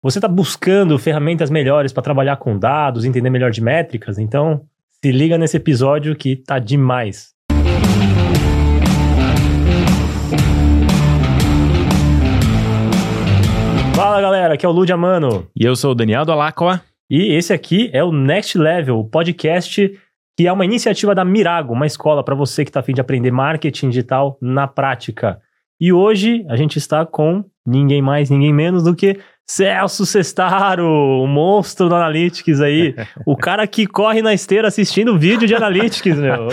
Você está buscando ferramentas melhores para trabalhar com dados, entender melhor de métricas? Então, se liga nesse episódio que tá demais. Fala galera, aqui é o Ludia Mano. E eu sou o Daniel Dalacqua. E esse aqui é o Next Level, o podcast que é uma iniciativa da Mirago, uma escola para você que está afim de aprender marketing digital na prática. E hoje a gente está com ninguém mais, ninguém menos do que Celso Sestaro, o monstro do Analytics aí. O cara que corre na esteira assistindo vídeo de Analytics, meu.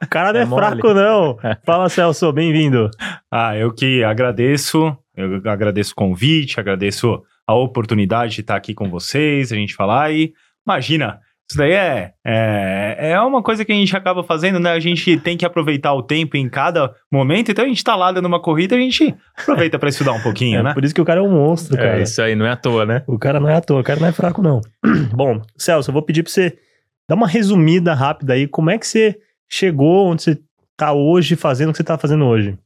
O cara não é, é fraco, não. Fala, Celso, bem-vindo. Ah, eu que agradeço, eu agradeço o convite, agradeço a oportunidade de estar aqui com vocês, a gente falar e imagina, isso daí é, é, é uma coisa que a gente acaba fazendo, né? A gente tem que aproveitar o tempo em cada momento, então a gente tá lá dando uma corrida, a gente aproveita para estudar um pouquinho, é, né? Por isso que o cara é um monstro, cara. É, isso aí, não é à toa, né? O cara não é à toa, o cara não é fraco, não. Bom, Celso, eu vou pedir pra você dar uma resumida rápida aí, como é que você chegou onde você tá hoje, fazendo o que você tá fazendo hoje?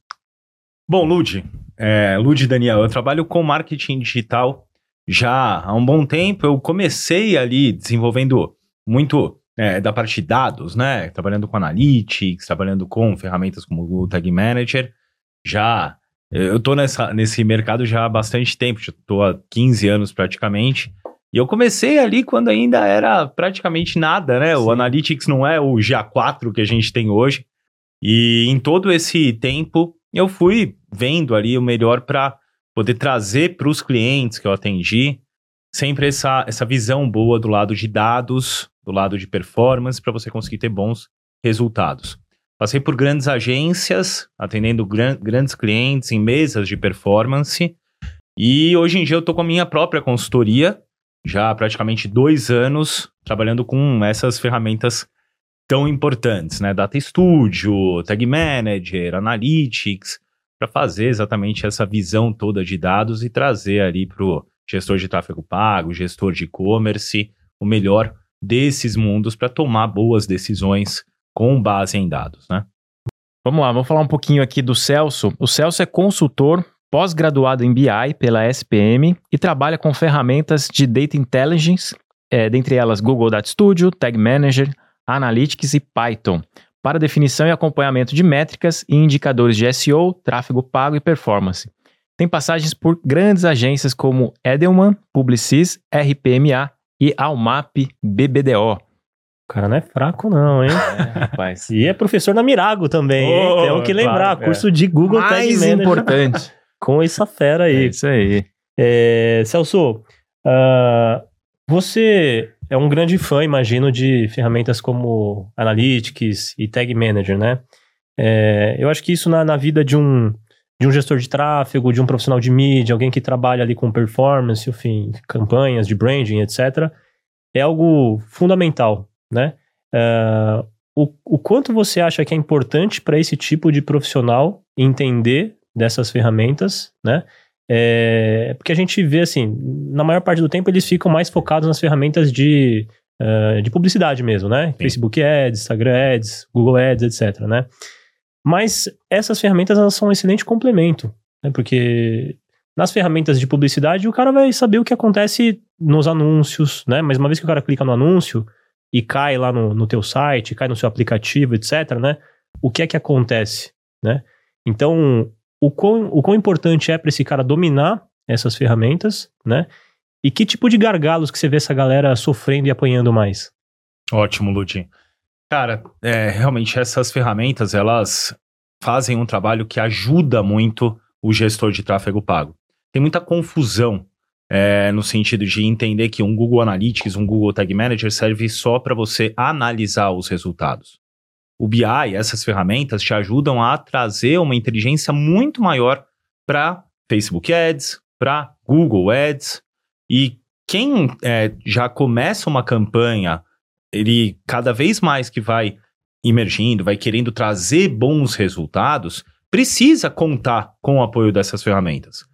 Bom, Lud, é, Lud Daniel, eu trabalho com marketing digital já há um bom tempo. Eu comecei ali desenvolvendo muito é, da parte de dados, né? Trabalhando com analytics, trabalhando com ferramentas como o Google Tag Manager. Já eu tô nessa, nesse mercado já há bastante tempo, já tô há 15 anos praticamente. E eu comecei ali quando ainda era praticamente nada, né? Sim. O Analytics não é o GA4 que a gente tem hoje. E em todo esse tempo eu fui vendo ali o melhor para poder trazer para os clientes que eu atendi sempre essa, essa visão boa do lado de dados, do lado de performance, para você conseguir ter bons resultados. Passei por grandes agências, atendendo gran grandes clientes em mesas de performance. E hoje em dia eu estou com a minha própria consultoria, já há praticamente dois anos, trabalhando com essas ferramentas tão importantes, né? Data Studio, Tag Manager, Analytics, para fazer exatamente essa visão toda de dados e trazer ali para o gestor de tráfego pago, gestor de e-commerce, o melhor desses mundos para tomar boas decisões com base em dados, né? Vamos lá, vamos falar um pouquinho aqui do Celso. O Celso é consultor pós-graduado em BI pela SPM e trabalha com ferramentas de Data Intelligence, é, dentre elas Google Data Studio, Tag Manager, Analytics e Python, para definição e acompanhamento de métricas e indicadores de SEO, tráfego pago e performance. Tem passagens por grandes agências como Edelman, Publicis, RPMA e Almap BBDO. O cara não é fraco, não, hein? É, rapaz. E é professor na Mirago também, oh, hein? Tem que lembrar, claro, curso é. de Google Mais Tag Manager. importante. Com essa fera aí. É isso aí. É, Celso, uh, você é um grande fã, imagino, de ferramentas como Analytics e Tag Manager, né? É, eu acho que isso na, na vida de um, de um gestor de tráfego, de um profissional de mídia, alguém que trabalha ali com performance, enfim, campanhas de branding, etc., é algo fundamental, né? Uh, o, o quanto você acha que é importante para esse tipo de profissional entender dessas ferramentas, né? É, porque a gente vê assim, na maior parte do tempo eles ficam mais focados nas ferramentas de, uh, de publicidade mesmo, né? Sim. Facebook Ads, Instagram Ads, Google Ads, etc, né? Mas essas ferramentas elas são um excelente complemento, né? porque nas ferramentas de publicidade o cara vai saber o que acontece nos anúncios, né? Mas uma vez que o cara clica no anúncio e cai lá no, no teu site, cai no seu aplicativo, etc, né? O que é que acontece, né? Então, o quão, o quão importante é para esse cara dominar essas ferramentas, né? E que tipo de gargalos que você vê essa galera sofrendo e apanhando mais? Ótimo, Ludin. Cara, é, realmente essas ferramentas, elas fazem um trabalho que ajuda muito o gestor de tráfego pago. Tem muita confusão é, no sentido de entender que um Google Analytics, um Google Tag Manager serve só para você analisar os resultados. O BI, essas ferramentas te ajudam a trazer uma inteligência muito maior para Facebook Ads, para Google Ads. E quem é, já começa uma campanha ele cada vez mais que vai emergindo, vai querendo trazer bons resultados, precisa contar com o apoio dessas ferramentas.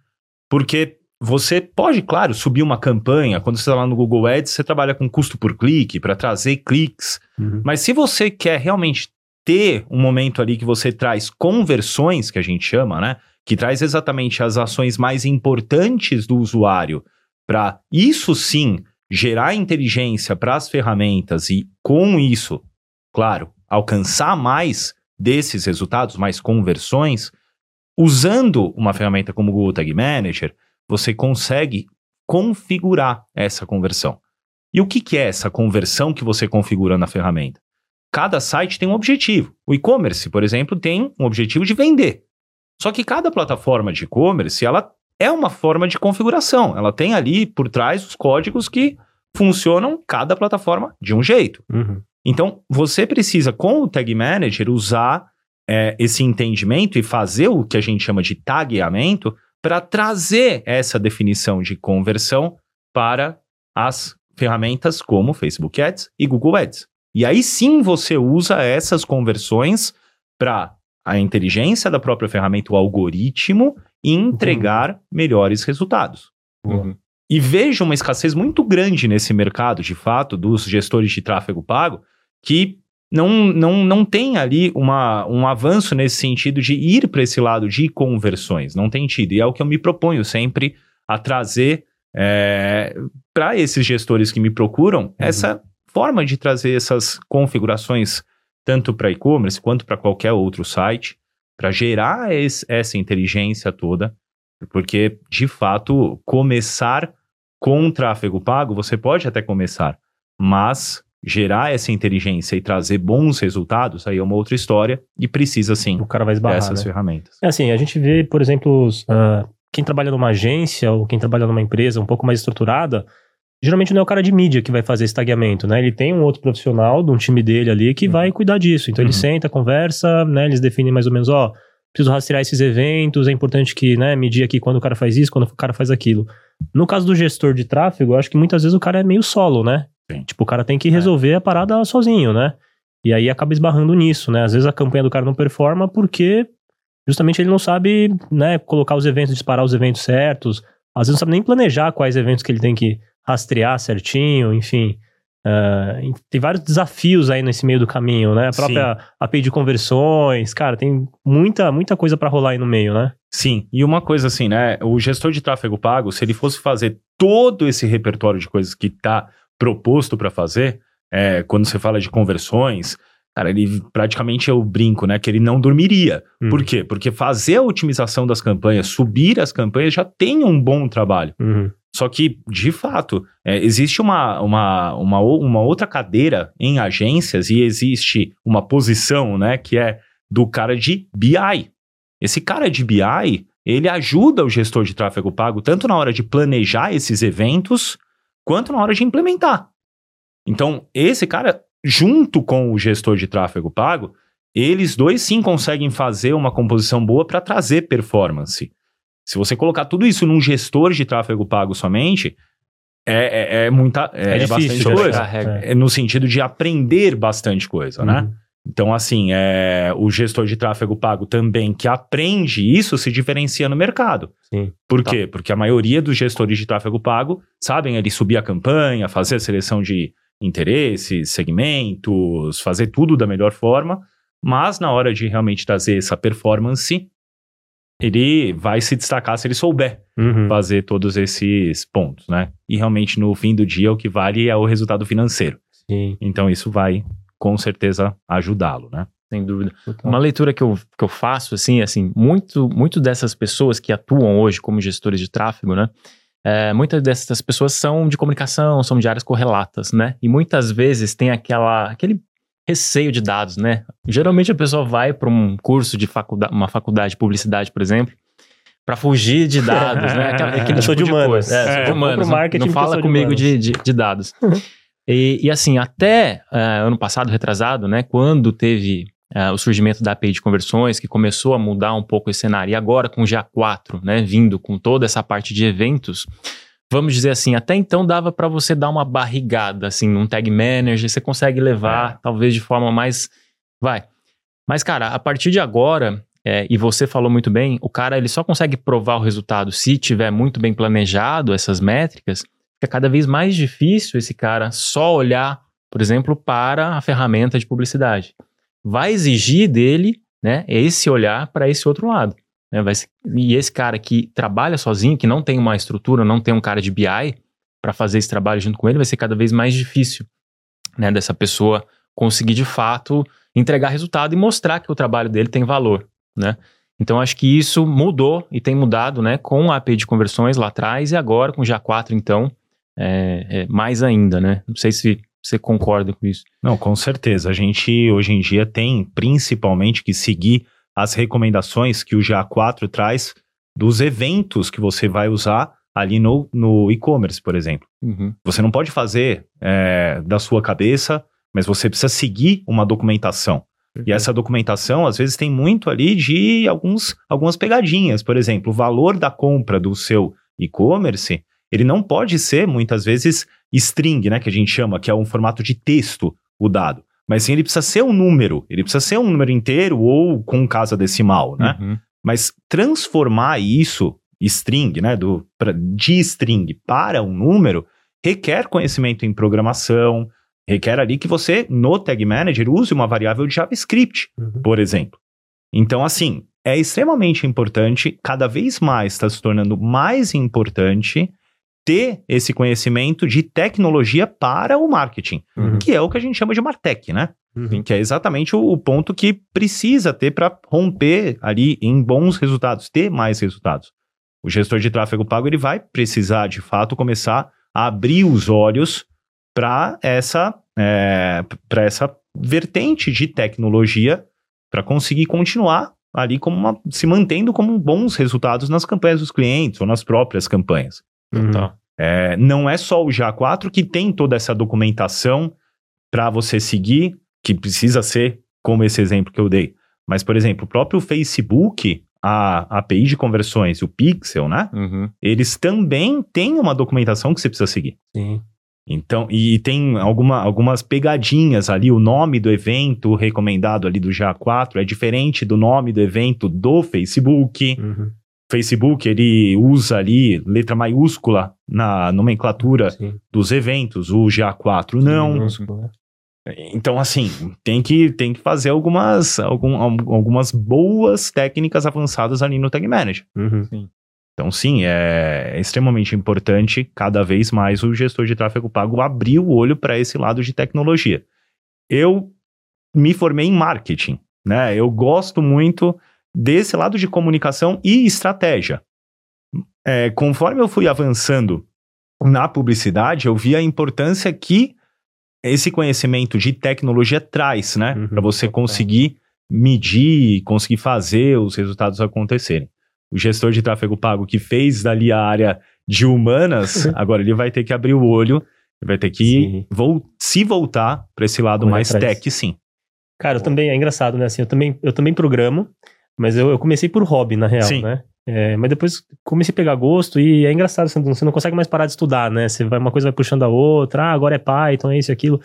Porque você pode, claro, subir uma campanha. Quando você está lá no Google Ads, você trabalha com custo por clique para trazer cliques. Uhum. Mas se você quer realmente ter um momento ali que você traz conversões, que a gente chama, né? Que traz exatamente as ações mais importantes do usuário para isso sim gerar inteligência para as ferramentas e com isso, claro, alcançar mais desses resultados, mais conversões, usando uma ferramenta como o Google Tag Manager, você consegue configurar essa conversão. E o que, que é essa conversão que você configura na ferramenta? Cada site tem um objetivo. O e-commerce, por exemplo, tem um objetivo de vender. Só que cada plataforma de e-commerce, ela é uma forma de configuração. Ela tem ali por trás os códigos que funcionam cada plataforma de um jeito. Uhum. Então, você precisa, com o Tag Manager, usar é, esse entendimento e fazer o que a gente chama de tagueamento para trazer essa definição de conversão para as ferramentas como Facebook Ads e Google Ads. E aí sim você usa essas conversões para a inteligência da própria ferramenta, o algoritmo, entregar uhum. melhores resultados. Uhum. E vejo uma escassez muito grande nesse mercado, de fato, dos gestores de tráfego pago, que não, não, não tem ali uma, um avanço nesse sentido de ir para esse lado de conversões. Não tem tido. E é o que eu me proponho sempre a trazer é, para esses gestores que me procuram uhum. essa forma de trazer essas configurações tanto para e-commerce quanto para qualquer outro site, para gerar esse, essa inteligência toda, porque de fato começar com tráfego pago você pode até começar, mas gerar essa inteligência e trazer bons resultados, aí é uma outra história e precisa sim o cara vai esbarrar, dessas né? ferramentas. É assim, a gente vê, por exemplo, uh, quem trabalha numa agência ou quem trabalha numa empresa um pouco mais estruturada, geralmente não é o cara de mídia que vai fazer esse tagueamento, né? Ele tem um outro profissional de um time dele ali que uhum. vai cuidar disso. Então uhum. ele senta, conversa, né? Eles definem mais ou menos, ó, preciso rastrear esses eventos, é importante que, né, medir aqui quando o cara faz isso, quando o cara faz aquilo. No caso do gestor de tráfego, eu acho que muitas vezes o cara é meio solo, né? Sim. Tipo, o cara tem que é. resolver é. a parada sozinho, né? E aí acaba esbarrando nisso, né? Às vezes a campanha do cara não performa porque justamente ele não sabe, né, colocar os eventos, disparar os eventos certos. Às vezes não sabe nem planejar quais eventos que ele tem que rastrear certinho, enfim. Uh, tem vários desafios aí nesse meio do caminho, né? A própria Sim. API de conversões, cara, tem muita, muita coisa para rolar aí no meio, né? Sim, e uma coisa assim, né? O gestor de tráfego pago, se ele fosse fazer todo esse repertório de coisas que está proposto para fazer, é, quando você fala de conversões, cara, ele praticamente eu brinco, né? Que ele não dormiria. Uhum. Por quê? Porque fazer a otimização das campanhas, subir as campanhas, já tem um bom trabalho. Uhum. Só que, de fato, é, existe uma, uma, uma, uma outra cadeira em agências e existe uma posição, né? Que é do cara de BI. Esse cara de BI, ele ajuda o gestor de tráfego pago tanto na hora de planejar esses eventos, quanto na hora de implementar. Então, esse cara, junto com o gestor de tráfego pago, eles dois sim conseguem fazer uma composição boa para trazer performance. Se você colocar tudo isso num gestor de tráfego pago somente, é, é, é muita. É, é bastante coisa. É. no sentido de aprender bastante coisa, né? uhum. né? Então, assim, é, o gestor de tráfego pago também que aprende isso se diferencia no mercado. Sim. Por tá. quê? Porque a maioria dos gestores de tráfego pago sabem ali subir a campanha, fazer a seleção de interesses, segmentos, fazer tudo da melhor forma, mas na hora de realmente trazer essa performance, ele vai se destacar se ele souber uhum. fazer todos esses pontos, né? E realmente no fim do dia o que vale é o resultado financeiro. Sim. Então isso vai com certeza ajudá-lo, né? Sem dúvida. Uma leitura que eu, que eu faço, assim, assim, muito, muito dessas pessoas que atuam hoje como gestores de tráfego, né? É, muitas dessas pessoas são de comunicação, são de áreas correlatas, né? E muitas vezes tem aquela, aquele receio de dados, né? Geralmente a pessoa vai para um curso de faculdade, uma faculdade de publicidade, por exemplo, para fugir de dados, né? Aquela, aquele tipo de, de humanos. É, é, sou de humanos. Não, não fala comigo de, de, de, dados. e, e, assim, até uh, ano passado, retrasado, né? Quando teve uh, o surgimento da API de conversões, que começou a mudar um pouco esse cenário, e agora com o GA4, né? Vindo com toda essa parte de eventos, vamos dizer assim, até então dava para você dar uma barrigada, assim, num tag manager, você consegue levar, é. talvez de forma mais. Vai. Mas, cara, a partir de agora, é, e você falou muito bem, o cara ele só consegue provar o resultado se tiver muito bem planejado essas métricas. Fica cada vez mais difícil esse cara só olhar, por exemplo, para a ferramenta de publicidade. Vai exigir dele, né, esse olhar para esse outro lado. né? Vai e esse cara que trabalha sozinho, que não tem uma estrutura, não tem um cara de BI para fazer esse trabalho junto com ele, vai ser cada vez mais difícil, né? Dessa pessoa conseguir de fato entregar resultado e mostrar que o trabalho dele tem valor, né? Então acho que isso mudou e tem mudado, né? Com a API de conversões lá atrás e agora com o GA4, então, é, é, mais ainda, né? Não sei se você concorda com isso. Não, com certeza. A gente hoje em dia tem principalmente que seguir as recomendações que o GA4 traz dos eventos que você vai usar ali no, no e-commerce, por exemplo. Uhum. Você não pode fazer é, da sua cabeça, mas você precisa seguir uma documentação. E essa documentação, às vezes, tem muito ali de alguns, algumas pegadinhas. Por exemplo, o valor da compra do seu e-commerce, ele não pode ser, muitas vezes, string, né? Que a gente chama, que é um formato de texto, o dado. Mas sim, ele precisa ser um número. Ele precisa ser um número inteiro ou com casa decimal, né? Uhum. Mas transformar isso, string, né? Do, pra, de string para um número, requer conhecimento em programação, requer ali que você, no Tag Manager, use uma variável de JavaScript, Uhum. por exemplo. Então, assim, é extremamente importante, cada vez mais está se tornando mais importante ter esse conhecimento de tecnologia para o marketing, Uhum. que é o que a gente chama de Martech, né? Uhum. Que é exatamente o, o ponto que precisa ter para romper ali em bons resultados, ter mais resultados. O gestor de tráfego pago ele vai precisar, de fato, começar a abrir os olhos para essa, é, para essa vertente de tecnologia para conseguir continuar ali como uma, se mantendo como bons resultados nas campanhas dos clientes ou nas próprias campanhas. Uhum. Tá. É, não é só o GA4 que tem toda essa documentação para você seguir, que precisa ser como esse exemplo que eu dei. Mas, por exemplo, o próprio Facebook, a API de conversões, o Pixel, né? Uhum. Eles também têm uma documentação que você precisa seguir. Sim. Então, e tem alguma, algumas pegadinhas ali, o nome do evento recomendado ali do GA4 é diferente do nome do evento do Facebook. Uhum. Facebook, ele usa ali letra maiúscula na nomenclatura Sim. dos eventos, o GA4 não. Né? Então, assim, tem que, tem que fazer algumas, algum, algumas boas técnicas avançadas ali no Tag Manager. Uhum. Então, sim, é extremamente importante cada vez mais o gestor de tráfego pago abrir o olho para esse lado de tecnologia. Eu me formei em marketing, né? Eu gosto muito desse lado de comunicação e estratégia. É, conforme eu fui avançando na publicidade, eu vi a importância que esse conhecimento de tecnologia traz, né? Uhum, para você conseguir medir, conseguir fazer os resultados acontecerem o gestor de tráfego pago que fez dali a área de humanas, agora ele vai ter que abrir o olho, vai ter que vol se voltar para esse lado mais atrás. tech, sim. Cara, eu também, é engraçado, né? Assim, eu também, eu também programo, mas eu, eu comecei por hobby, na real, Sim. né? É, mas depois comecei a pegar gosto e é engraçado, você não, você não consegue mais parar de estudar, né? Você vai, uma coisa vai puxando a outra, ah, agora é Python, é isso e aquilo.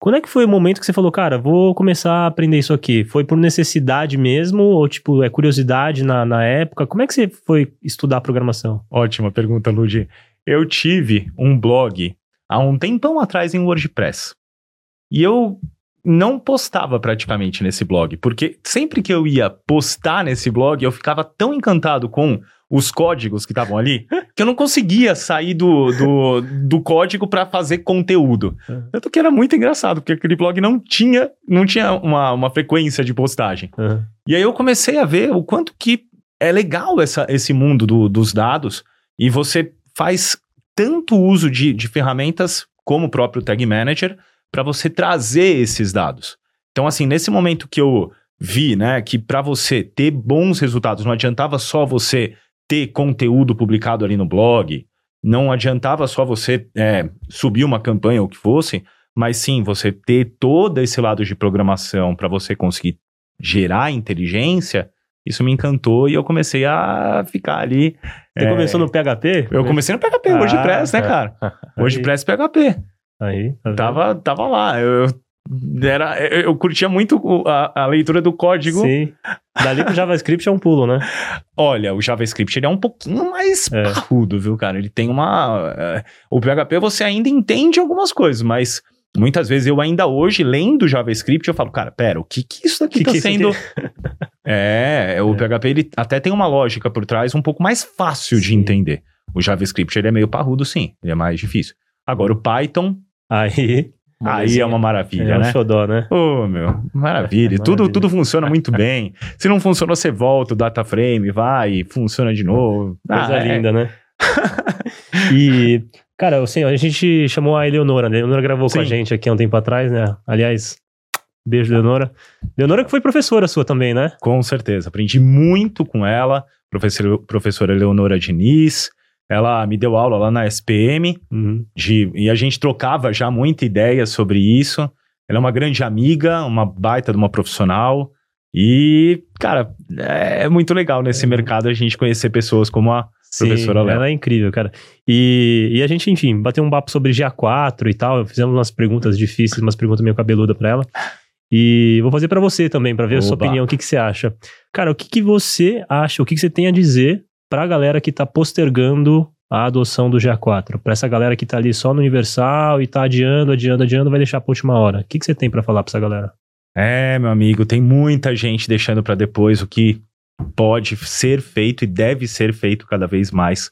Quando é que foi o momento que você falou, cara, vou começar a aprender isso aqui? Foi por necessidade mesmo? Ou, tipo, é curiosidade na, na época? Como é que você foi estudar programação? Ótima pergunta, Ludi. Eu tive um blog há um tempão atrás em WordPress. E eu não postava praticamente nesse blog, porque sempre que eu ia postar nesse blog, eu ficava tão encantado com os códigos que estavam ali, que eu não conseguia sair do, do, do código para fazer conteúdo. Uhum. Tanto que era muito engraçado, porque aquele blog não tinha, não tinha uma, uma frequência de postagem. Aham. E aí eu comecei a ver o quanto que é legal essa, esse mundo do- dos dados e você faz tanto uso de, de ferramentas como o próprio Tag Manager para você trazer esses dados. Então, assim, nesse momento que eu vi, né, que para você ter bons resultados, não adiantava só você ter conteúdo publicado ali no blog, não adiantava só você é, subir uma campanha ou o que fosse, mas sim você ter todo esse lado de programação para você conseguir gerar inteligência, isso me encantou e eu comecei a ficar ali. Você é, começou no PHP? Eu comecei no PHP, Ah, WordPress, né, tá. cara? WordPress PHP. Aí, tá? Tava, tava lá. Eu, era, eu, curtia muito a, a leitura do código. Sim. Dali pro JavaScript é um pulo, né? Olha, o JavaScript ele é um pouquinho mais É. parrudo, viu, cara? Ele tem uma. é, o PHP você ainda entende algumas coisas, mas muitas vezes eu ainda hoje, lendo JavaScript, eu falo, cara, pera, o que que isso aqui Que tá que isso sendo. É, o É. PHP ele até tem uma lógica por trás um pouco mais fácil de Sim. entender. O JavaScript ele é meio parrudo, sim, ele é mais difícil. Agora o Python, Aí, aí é uma maravilha, é um né? xodó, né? Ô, meu, maravilha. É, Tudo, maravilha. tudo funciona muito bem. Se não funcionou, você volta o data frame, vai, funciona de novo. Coisa Ah, é- linda, né? e, cara, assim, a gente chamou a Eleonora, né? A Eleonora gravou com a Sim. gente aqui há um tempo atrás, né? Aliás, beijo, Eleonora. Eleonora que foi professora sua também, né? Com certeza. Aprendi muito com ela, professora, professora Leonora Diniz. Ela me deu aula lá na SPM Uhum. de, e a gente trocava já muita ideia sobre isso. Ela é uma grande amiga, uma baita de uma profissional. E, cara, é muito legal nesse mercado a gente conhecer pessoas como a Professora Sim, Léo. ela é incrível, cara. E, e a gente, enfim, bateu um papo sobre GA4 e tal. Fizemos umas perguntas difíceis, umas perguntas meio cabeludas pra ela. E vou fazer pra você também, pra ver a sua Oba. opinião, o que, que você acha. Cara, o que, que você acha, o que, que você tem a dizer pra galera que tá postergando a adoção do GA4? Pra essa galera que tá ali só no Universal e tá adiando, adiando, adiando, vai deixar pra última hora. O que, que você tem pra falar pra essa galera? É, meu amigo, tem muita gente deixando para depois o que pode ser feito e deve ser feito cada vez mais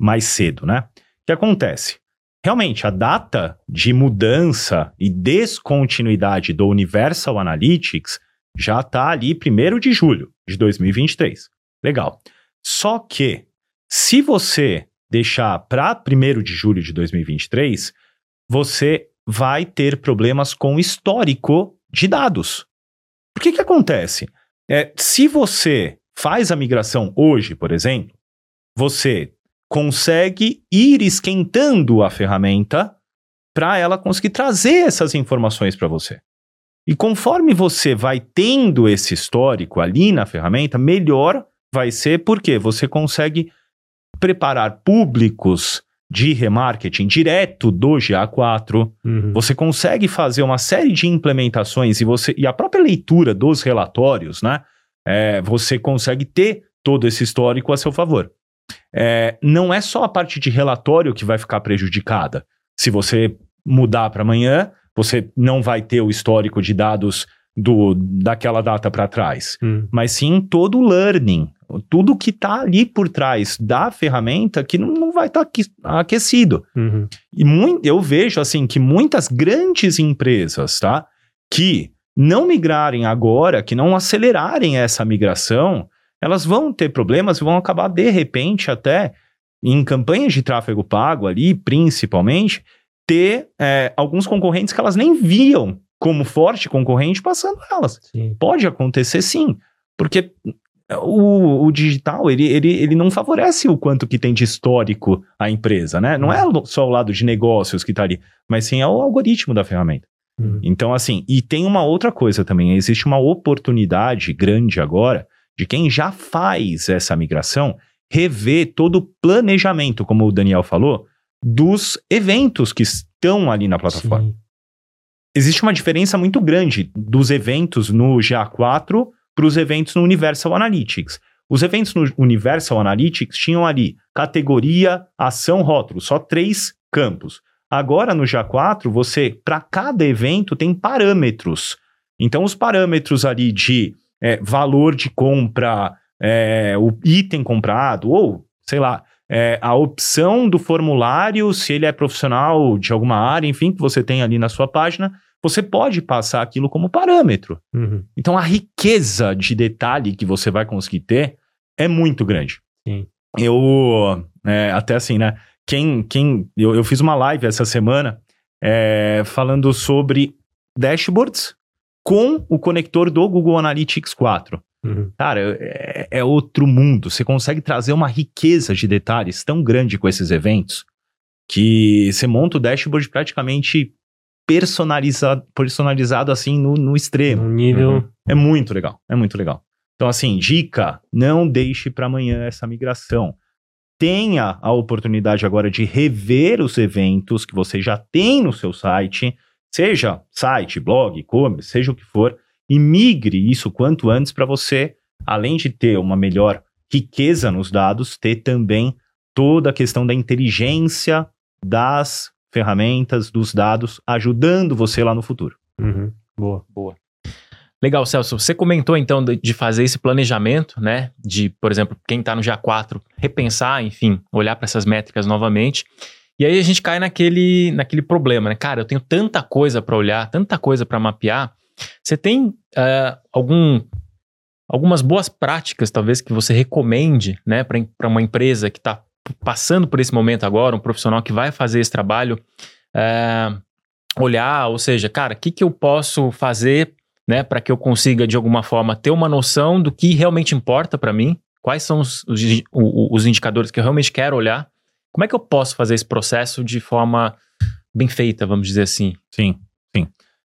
mais cedo, né? O que acontece? Realmente, a data de mudança e descontinuidade do Universal Analytics já está ali 1 de julho de 2023. Legal. Só que, se você deixar para 1 de julho de 2023, você vai ter problemas com o histórico de dados. Por que que acontece? É, se você faz a migração hoje, por exemplo, você consegue ir esquentando a ferramenta para ela conseguir trazer essas informações para você. E conforme você vai tendo esse histórico ali na ferramenta, melhor vai ser porque você consegue preparar públicos de remarketing direto do GA4, Uhum. você consegue fazer uma série de implementações e você e a própria leitura dos relatórios, né? é, você consegue ter todo esse histórico a seu favor. É, não é só a parte de relatório que vai ficar prejudicada. Se você mudar para amanhã, você não vai ter o histórico de dados do, daquela data para trás Uhum. mas sim todo o learning, tudo que está ali por trás da ferramenta que não, não vai estar aquecido. Uhum. E mui- eu vejo assim que muitas grandes empresas, tá, que não migrarem agora, que não acelerarem essa migração, elas vão ter problemas e vão acabar de repente até em campanhas de tráfego pago ali, principalmente, ter é, alguns concorrentes que elas nem viam como forte concorrente passando elas. Sim. Pode acontecer sim, porque o, o digital, ele, ele, ele não favorece o quanto que tem de histórico a empresa, né? Não é só o lado de negócios que tá ali, mas sim é o algoritmo da ferramenta. Uhum. Então, assim, e tem uma outra coisa também, existe uma oportunidade grande agora de quem já faz essa migração rever todo o planejamento, como o Daniel falou, dos eventos que estão ali na plataforma Sim. Existe uma diferença muito grande dos eventos no GA4 para os eventos no Universal Analytics. Os eventos no Universal Analytics tinham ali categoria, ação, rótulo, só três campos. Agora no GA4, você, para cada evento, tem parâmetros. Então, os parâmetros ali de é, valor de compra, é, o item comprado, ou, sei lá, é, a opção do formulário, se ele é profissional de alguma área, enfim, que você tem ali na sua página, você pode passar aquilo como parâmetro. Uhum. Então a riqueza de detalhe que você vai conseguir ter é muito grande. Sim. Eu, é, até assim, né? Quem, quem eu, eu fiz uma live essa semana é, falando sobre dashboards com o conector do Google Analytics 4. Uhum. Cara, é, é outro mundo. Você consegue trazer uma riqueza de detalhes tão grande com esses eventos que você monta o dashboard praticamente personalizado, personalizado assim no, no extremo. Um nível. Uhum. É muito legal, é muito legal. Então, assim, dica: não deixe para amanhã essa migração. Tenha a oportunidade agora de rever os eventos que você já tem no seu site, seja site, blog, e-commerce, seja o que for, e migre isso quanto antes para você, além de ter uma melhor riqueza nos dados, ter também toda a questão da inteligência das ferramentas, dos dados, ajudando você lá no futuro. Uhum. Boa. Boa. Legal, Celso. Você comentou então de, de fazer esse planejamento, né? De, por exemplo, quem está no GA4 repensar, enfim, olhar para essas métricas novamente. E aí a gente cai naquele, naquele problema, né? Cara, eu tenho tanta coisa para olhar, tanta coisa para mapear. Você tem uh, algum, algumas boas práticas, talvez, que você recomende, né, para uma empresa que está passando por esse momento agora, um profissional que vai fazer esse trabalho, uh, olhar, ou seja, cara, o que, que eu posso fazer né, para que eu consiga de alguma forma ter uma noção do que realmente importa para mim, quais são os, os, os, indicadores que eu realmente quero olhar, como é que eu posso fazer esse processo de forma bem feita, vamos dizer assim? Sim, sim.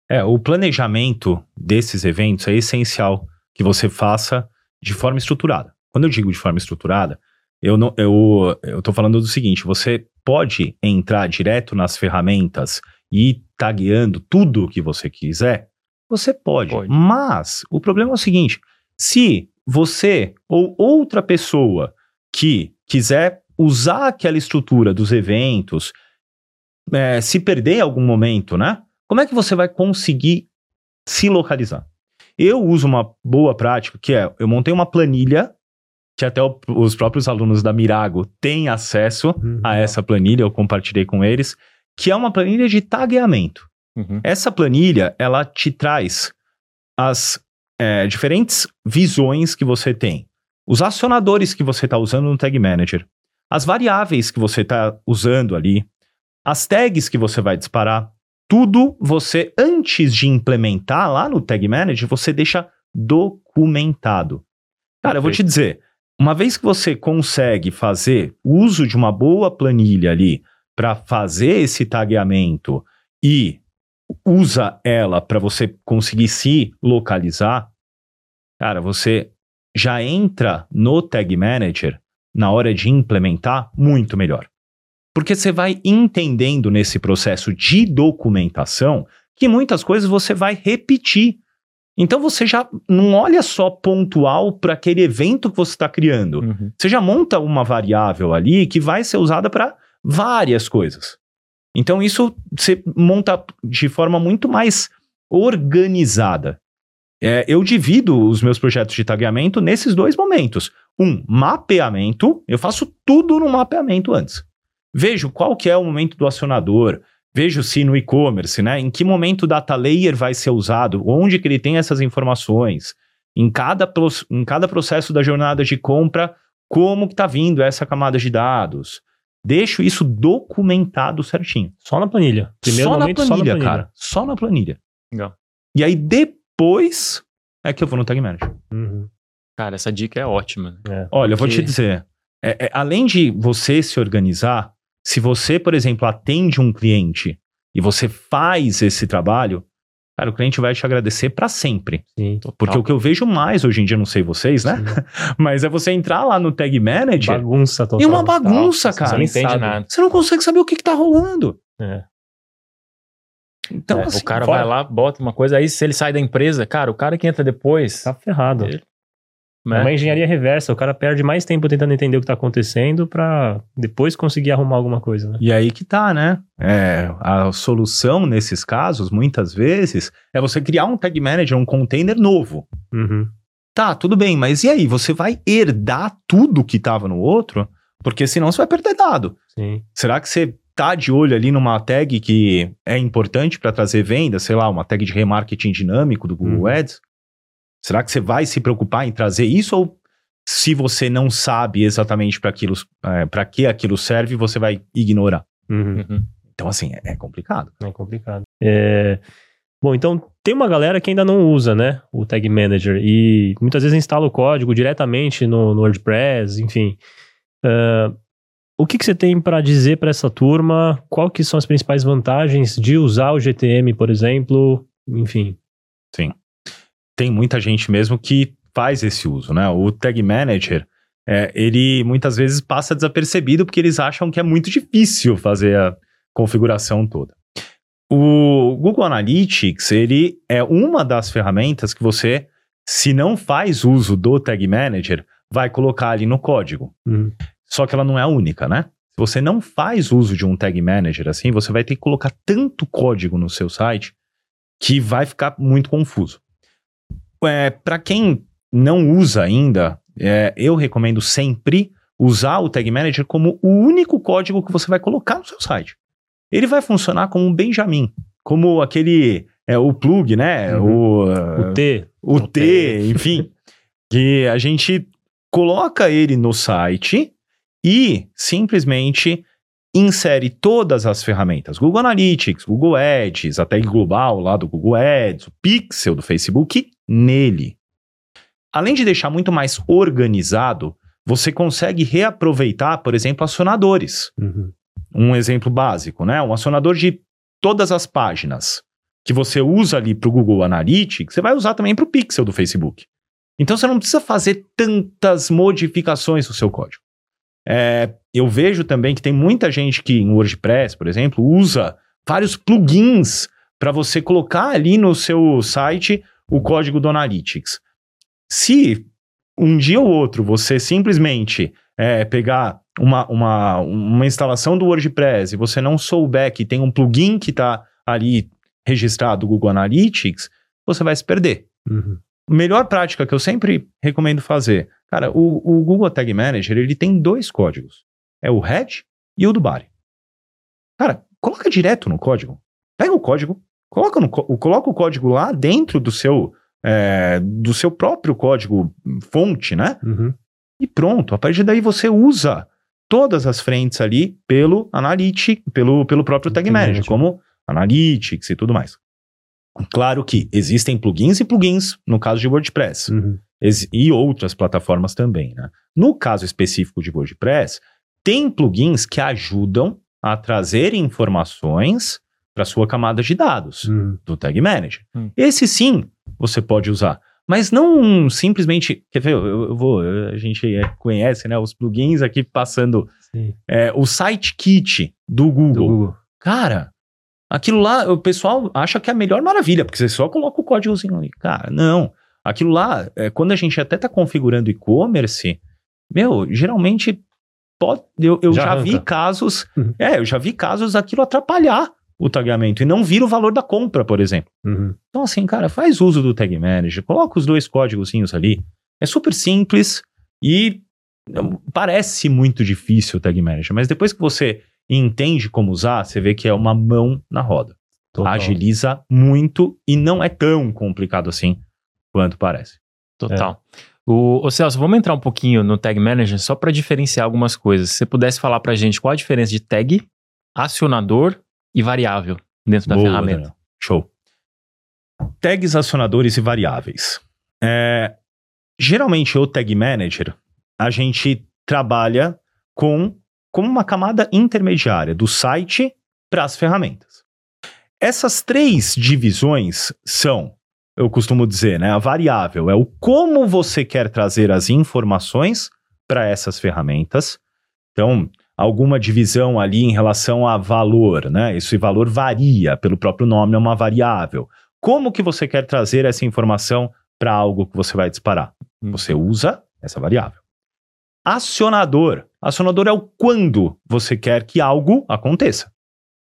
É, o planejamento desses eventos é essencial que você faça de forma estruturada. Quando eu digo de forma estruturada, eu não, eu, eu tô falando do seguinte: você pode entrar direto nas ferramentas e tagueando tudo o que você quiser você pode, pode. Mas o problema é o seguinte: se você ou outra pessoa que quiser usar aquela estrutura dos eventos, é, se perder em algum momento, né? Como é que você vai conseguir se localizar? Eu uso uma boa prática que é: eu montei uma planilha que até o, os próprios alunos da Mirago têm acesso uhum. a essa planilha, eu compartilhei com eles, que é uma planilha de tagueamento. Uhum. Essa planilha, ela te traz as é, diferentes visões que você tem, os acionadores que você está usando no Tag Manager, as variáveis que você está usando ali, as tags que você vai disparar, tudo você, antes de implementar lá no Tag Manager, você deixa documentado. Cara, Perfeito. eu vou te dizer, uma vez que você consegue fazer uso de uma boa planilha ali para fazer esse tagueamento e usa ela para você conseguir se localizar, cara, você já entra no Tag Manager na hora de implementar muito melhor. Porque você vai entendendo nesse processo de documentação que muitas coisas você vai repetir. Então você já não olha só pontual para aquele evento que você está criando. Uhum. Você já monta uma variável ali que vai ser usada para várias coisas. Então isso você monta de forma muito mais organizada. É, eu divido os meus projetos de tagueamento nesses dois momentos. Um, mapeamento. Eu faço tudo no mapeamento antes. Vejo qual que é o momento do acionador. Vejo se no e-commerce, né? Em que momento o data layer vai ser usado, onde que ele tem essas informações. Em cada, em cada processo da jornada de compra, como que está vindo essa camada de dados. Deixo isso documentado certinho. Só na planilha. Primeiro só, momento, na planilha, só na planilha, cara. Só na planilha. Legal. E aí depois é que eu vou no Tag Manager. Uhum. Cara, essa dica é ótima. É, Olha, porque... eu vou te dizer. É, é, além de você se organizar, se você, por exemplo, atende um cliente e você faz esse trabalho, Cara, o cliente vai te agradecer para sempre. Sim, Porque o que eu vejo mais hoje em dia, não sei vocês, né? Mas é você entrar lá no Tag Manager. Bagunça total. E uma bagunça, cara. Você não entende nada. Você não consegue saber o que, que tá rolando. É. Então, é, assim, o cara fora... vai lá, bota uma coisa, aí se ele sai da empresa, cara, o cara que entra depois. Tá ferrado. Ele, é né? uma engenharia reversa. O cara perde mais tempo tentando entender o que está acontecendo para depois conseguir arrumar alguma coisa. Né? E aí que tá, né? É, a solução nesses casos, muitas vezes, é você criar um tag manager, um container novo. Uhum. Tá, tudo bem, mas e aí? Você vai herdar tudo que estava no outro? Porque senão você vai perder dado. Sim. Será que você tá de olho ali numa tag que é importante para trazer venda, sei lá, uma tag de remarketing dinâmico do Google uhum. Ads? Será que você vai se preocupar em trazer isso ou se você não sabe exatamente para aquilo, é, para que aquilo serve, você vai ignorar? Uhum. Uhum. Então assim é, é, complicado. É complicado. É... Bom, então tem uma galera que ainda não usa, né, o Tag Manager e muitas vezes instala o código diretamente no, no WordPress, enfim. Uh, o que, que você tem para dizer para essa turma? Qual que são as principais vantagens de usar o GTM, por exemplo? Enfim. Sim tem muita gente mesmo que faz esse uso, né? O Tag Manager, é, ele muitas vezes passa desapercebido porque eles acham que é muito difícil fazer a configuração toda. O Google Analytics, ele é uma das ferramentas que você, se não faz uso do Tag Manager, vai colocar ali no código. Uhum. Só que ela não é a única, né? Se você não faz uso de um Tag Manager assim, você vai ter que colocar tanto código no seu site que vai ficar muito confuso. É, para quem não usa ainda, é, eu recomendo sempre usar o Tag Manager como o único código que você vai colocar no seu site. Ele vai funcionar como um Benjamin, como aquele é, o plug, né? Uhum. O, O T. o o T, T. enfim, que a gente coloca ele no site e simplesmente insere todas as ferramentas, Google Analytics, Google Ads, a tag global lá do Google Ads, o Pixel do Facebook, nele. Além de deixar muito mais organizado, você consegue reaproveitar, por exemplo, acionadores. Uhum. Um exemplo básico, né? Um acionador de todas as páginas que você usa ali para o Google Analytics, você vai usar também para o Pixel do Facebook. Então você não precisa fazer tantas modificações no seu código. É, eu vejo também que tem muita gente que em WordPress, por exemplo, usa vários plugins para você colocar ali no seu site o código do Analytics. Se um dia ou outro você simplesmente é, pegar uma, uma, uma instalação do WordPress e você não souber que tem um plugin que está ali registrado do Google Analytics, você vai se perder. Uhum. Melhor prática que eu sempre recomendo fazer, cara, o, o Google Tag Manager ele tem dois códigos, é o head e o do body. Cara, coloca direto no código. Pega o código, coloca, no, coloca o código lá dentro do seu é, do seu próprio código fonte, né? Uhum. E pronto. A partir daí você usa todas as frentes ali pelo Analytics, pelo, pelo próprio Tag Manager, como Analytics e tudo mais. Claro que existem plugins e plugins no caso de WordPress Uhum. E outras plataformas também, né? No caso específico de WordPress, tem plugins que ajudam a trazer informações para sua camada de dados Uhum. do Tag Manager. Hum. Esse sim você pode usar, mas não simplesmente. Quer ver? Eu, eu vou. A gente é, conhece, né? Os plugins aqui passando é, o Site Kit do Google. Do Google. Cara, aquilo lá, o pessoal acha que é a melhor maravilha, porque você só coloca o códigozinho ali. Cara, não. Aquilo lá, é, quando a gente até tá configurando e-commerce, meu, geralmente pode. Eu, eu Já já, vi casos. Uhum. É, eu já vi casos daquilo atrapalhar o tagamento e não vir o valor da compra, por exemplo. Uhum. Então, assim, cara, faz uso do Tag Manager, coloca os dois códigozinhos ali. É super simples e parece muito difícil o Tag Manager, mas depois que você entende como usar, você vê que é uma mão na roda. Total. Agiliza muito e não é tão complicado assim quanto parece. Total. O, ô Celso, vamos entrar um pouquinho no Tag Manager só para diferenciar algumas coisas. Se você pudesse falar pra gente qual a diferença de tag, acionador e variável dentro da Boa, ferramenta. Daniel. Show. Tags, acionadores e variáveis. É, geralmente, o Tag Manager, a gente trabalha com como uma camada intermediária do site para as ferramentas. Essas três divisões são, eu costumo dizer, né, a variável é o como você quer trazer as informações para essas ferramentas. Então, alguma divisão ali em relação a valor, né? Esse valor varia, pelo próprio nome é uma variável. Como que você quer trazer essa informação para algo que você vai disparar? Você usa essa variável. Acionador. Acionador é o quando você quer que algo aconteça.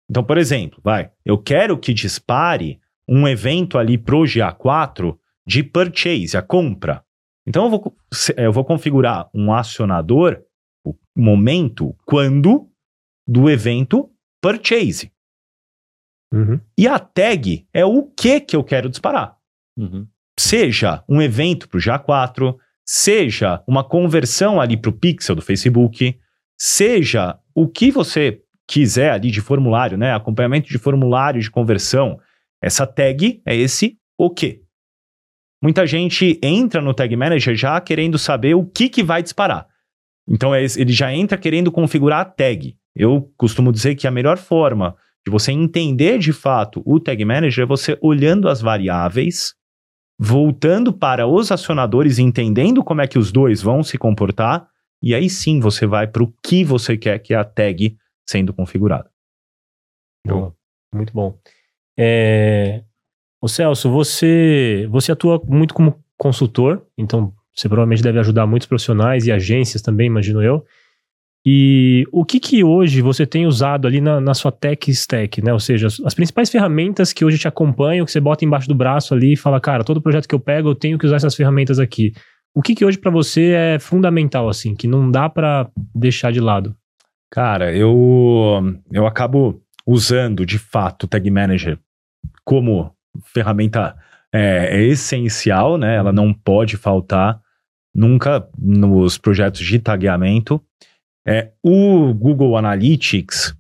Então, por exemplo, vai, eu quero que dispare um evento ali pro GA4 de purchase, a compra. Então, eu vou, eu vou configurar um acionador, o momento, quando do evento purchase. Uhum. E a tag é o que que eu quero disparar. Uhum. Seja um evento para o GA4, seja uma conversão ali para o pixel do Facebook, seja o que você quiser ali de formulário, né? Acompanhamento de formulário de conversão. Essa tag é esse o que. Muita gente entra no Tag Manager já querendo saber o que, que vai disparar. Então é ele já entra querendo configurar a tag. Eu costumo dizer que a melhor forma de você entender de fato o Tag Manager é você olhando as variáveis, voltando para os acionadores, entendendo como é que os dois vão se comportar, e aí sim você vai para o que você quer que é a tag sendo configurada. Muito bom. É... Celso, você, você atua muito como consultor, então você provavelmente deve ajudar muitos profissionais e agências também, imagino eu. E o que que hoje você tem usado ali na, na sua tech stack, né? Ou seja, as, as, principais ferramentas que hoje te acompanham, que você bota embaixo do braço ali e fala, cara, todo projeto que eu pego, eu tenho que usar essas ferramentas aqui. O que que hoje para você é fundamental, assim, que não dá para deixar de lado? Cara, eu, eu acabo usando, de fato, o Tag Manager como ferramenta é, é essencial, né? Ela não pode faltar nunca nos projetos de tagueamento. É, o Google Analytics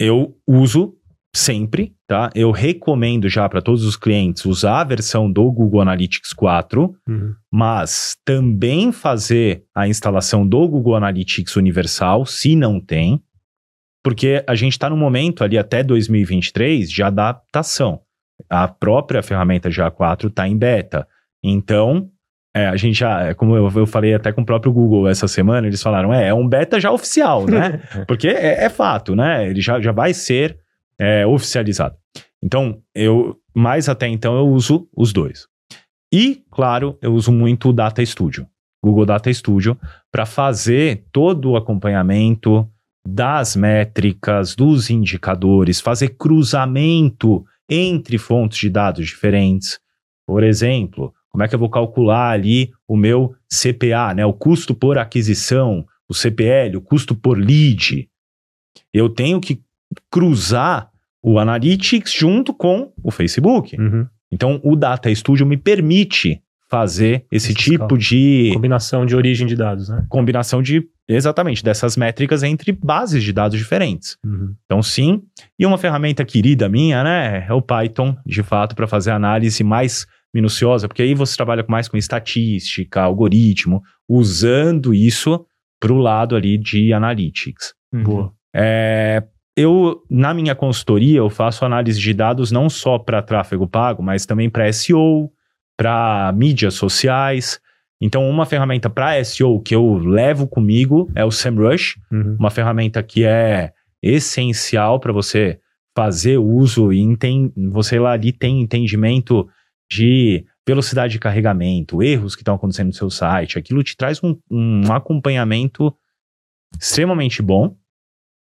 eu uso sempre, tá? Eu recomendo já para todos os clientes usar a versão do Google Analytics 4, uhum. mas também fazer a instalação do Google Analytics Universal, se não tem, porque a gente está no momento ali até 2023 de adaptação. A própria ferramenta GA4 está em beta. Então, é, a gente já, é, como eu, eu, falei até com o próprio Google essa semana, eles falaram, é, é um beta já oficial, né? Porque é, é, fato, né? Ele já, já vai ser é, oficializado. Então, eu, mais até então, eu uso os dois. E, claro, eu uso muito o Data Studio, Google Data Studio, para fazer todo o acompanhamento das métricas, dos indicadores, fazer cruzamento entre fontes de dados diferentes. Por exemplo, como é que eu vou calcular ali o meu CPA, né? O custo por aquisição, o CPL, o custo por lead. Eu tenho que cruzar o Analytics junto com o Facebook. Uhum. Então, o Data Studio me permite fazer esse tipo de. Combinação de origem de dados, né? Combinação de. Exatamente, dessas métricas entre bases de dados diferentes. Uhum. Então, sim. E uma ferramenta querida minha, né? É o Python, de fato, para fazer análise mais minuciosa, porque aí você trabalha mais com estatística, algoritmo, usando isso para o lado ali de analytics. Uhum. Boa. É, eu, na minha consultoria, eu faço análise de dados não só para tráfego pago, mas também para SEO, para mídias sociais. Então, uma ferramenta para SEO que eu levo comigo é o SEMrush, uhum. uma ferramenta que é essencial para você fazer uso e enten você lá ali tem entendimento de velocidade de carregamento, erros que estão acontecendo no seu site, aquilo te traz um, um acompanhamento extremamente bom.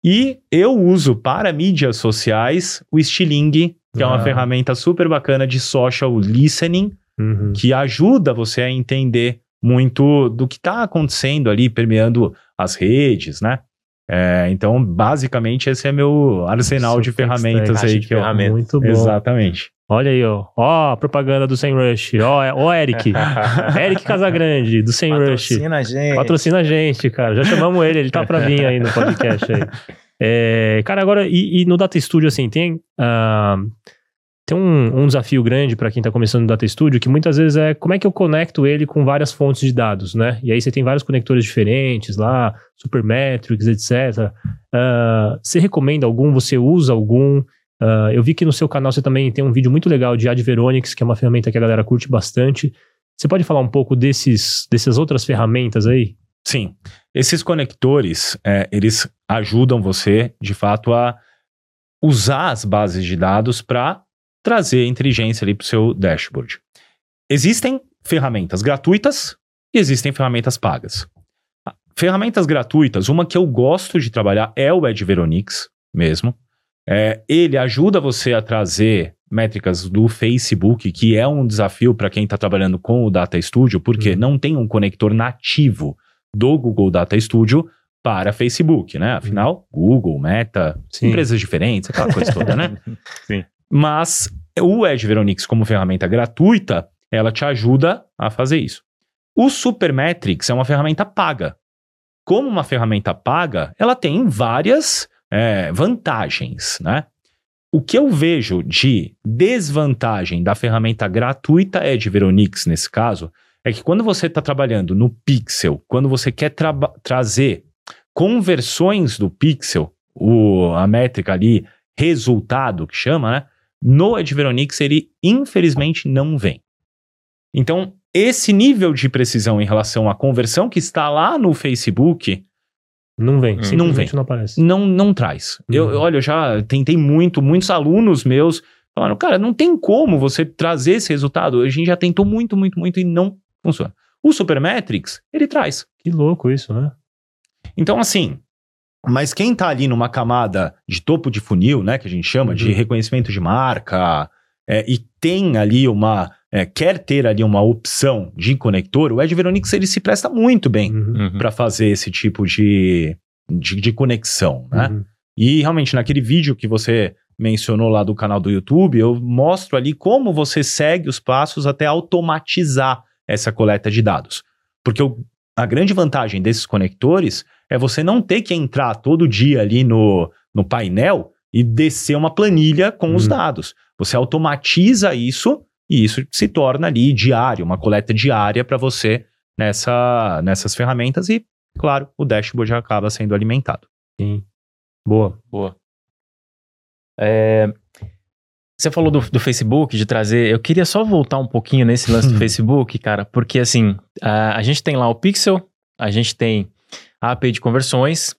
E eu uso para mídias sociais o Stiling, que ah. é uma ferramenta super bacana de social listening, uhum. que ajuda você a entender muito do que está acontecendo ali, permeando as redes, né? É, então, basicamente, esse é meu arsenal de ferramentas aí. que eu, Muito bom. Exatamente. Olha aí, ó. Ó, a propaganda do Sem Rush. Ó, é, ó Eric. Eric Casagrande, do Sem Rush. Patrocina a gente. Patrocina a gente, cara. Já chamamos ele, ele tá pra vir aí no podcast aí. É, cara, agora, e, e, no Data Studio, assim, tem, uh, tem um, um, desafio grande para quem está começando no Data Studio, que muitas vezes é como é que eu conecto ele com várias fontes de dados, né? E aí você tem vários conectores diferentes lá, Supermetrics, etc. Uh, ah, você recomenda algum? Você usa algum? Uh, eu vi que no seu canal você também tem um vídeo muito legal de Adveronics, que é uma ferramenta que a galera curte bastante. Você pode falar um pouco desses, dessas outras ferramentas aí? Sim. Esses conectores, é, eles ajudam você, de fato, a usar as bases de dados para trazer inteligência ali para o seu dashboard. Existem ferramentas gratuitas e existem ferramentas pagas. Ferramentas gratuitas, uma que eu gosto de trabalhar é o Adveronics mesmo. É, ele ajuda você a trazer métricas do Facebook, que é um desafio para quem está trabalhando com o Data Studio, porque uhum. não tem um conector nativo do Google Data Studio para Facebook, né? Afinal, uhum. Google, Meta, Sim. empresas diferentes, aquela coisa toda, né? Sim. Mas o Edge Veronix, como ferramenta gratuita, ela te ajuda a fazer isso. O Supermetrics é uma ferramenta paga. Como uma ferramenta paga, ela tem várias é, vantagens, né? O que eu vejo de desvantagem da ferramenta gratuita é de Veronix, nesse caso, é que quando você está trabalhando no Pixel, quando você quer tra trazer conversões do Pixel, o, a métrica ali, resultado que chama, né? No Adveronix ele infelizmente não vem. Então, esse nível de precisão em relação à conversão que está lá no Facebook não vem, hum. não vem. Não aparece. Não, não traz. Uhum. Eu, olha, eu já tentei muito, muitos alunos meus falaram, cara, não tem como você trazer esse resultado. A gente já tentou muito, muito, muito e não funciona. O Supermetrics, ele traz. Que louco isso, né? Então, assim, Mas quem está ali numa camada de topo de funil, né, que a gente chama de Uhum. reconhecimento de marca, é, e tem ali uma, é, quer ter ali uma opção de conector, o Ed Veronix ele se presta muito bem Uhum. Uhum. para fazer esse tipo de, de, de conexão, né? Uhum. E realmente, naquele vídeo que você mencionou lá do canal do YouTube, eu mostro ali como você segue os passos até automatizar essa coleta de dados. Porque o- a grande vantagem desses conectores é você não ter que entrar todo dia ali no, no painel e descer uma planilha com os Hum. dados. Você automatiza isso e isso se torna ali diário, uma coleta diária para você nessa, nessas ferramentas e, claro, o dashboard já acaba sendo alimentado. Sim. Boa. Boa. É, você falou do, do Facebook, de trazer. Eu queria só voltar um pouquinho nesse lance do Facebook, cara, porque assim, a, a gente tem lá o Pixel, a gente tem a API de conversões,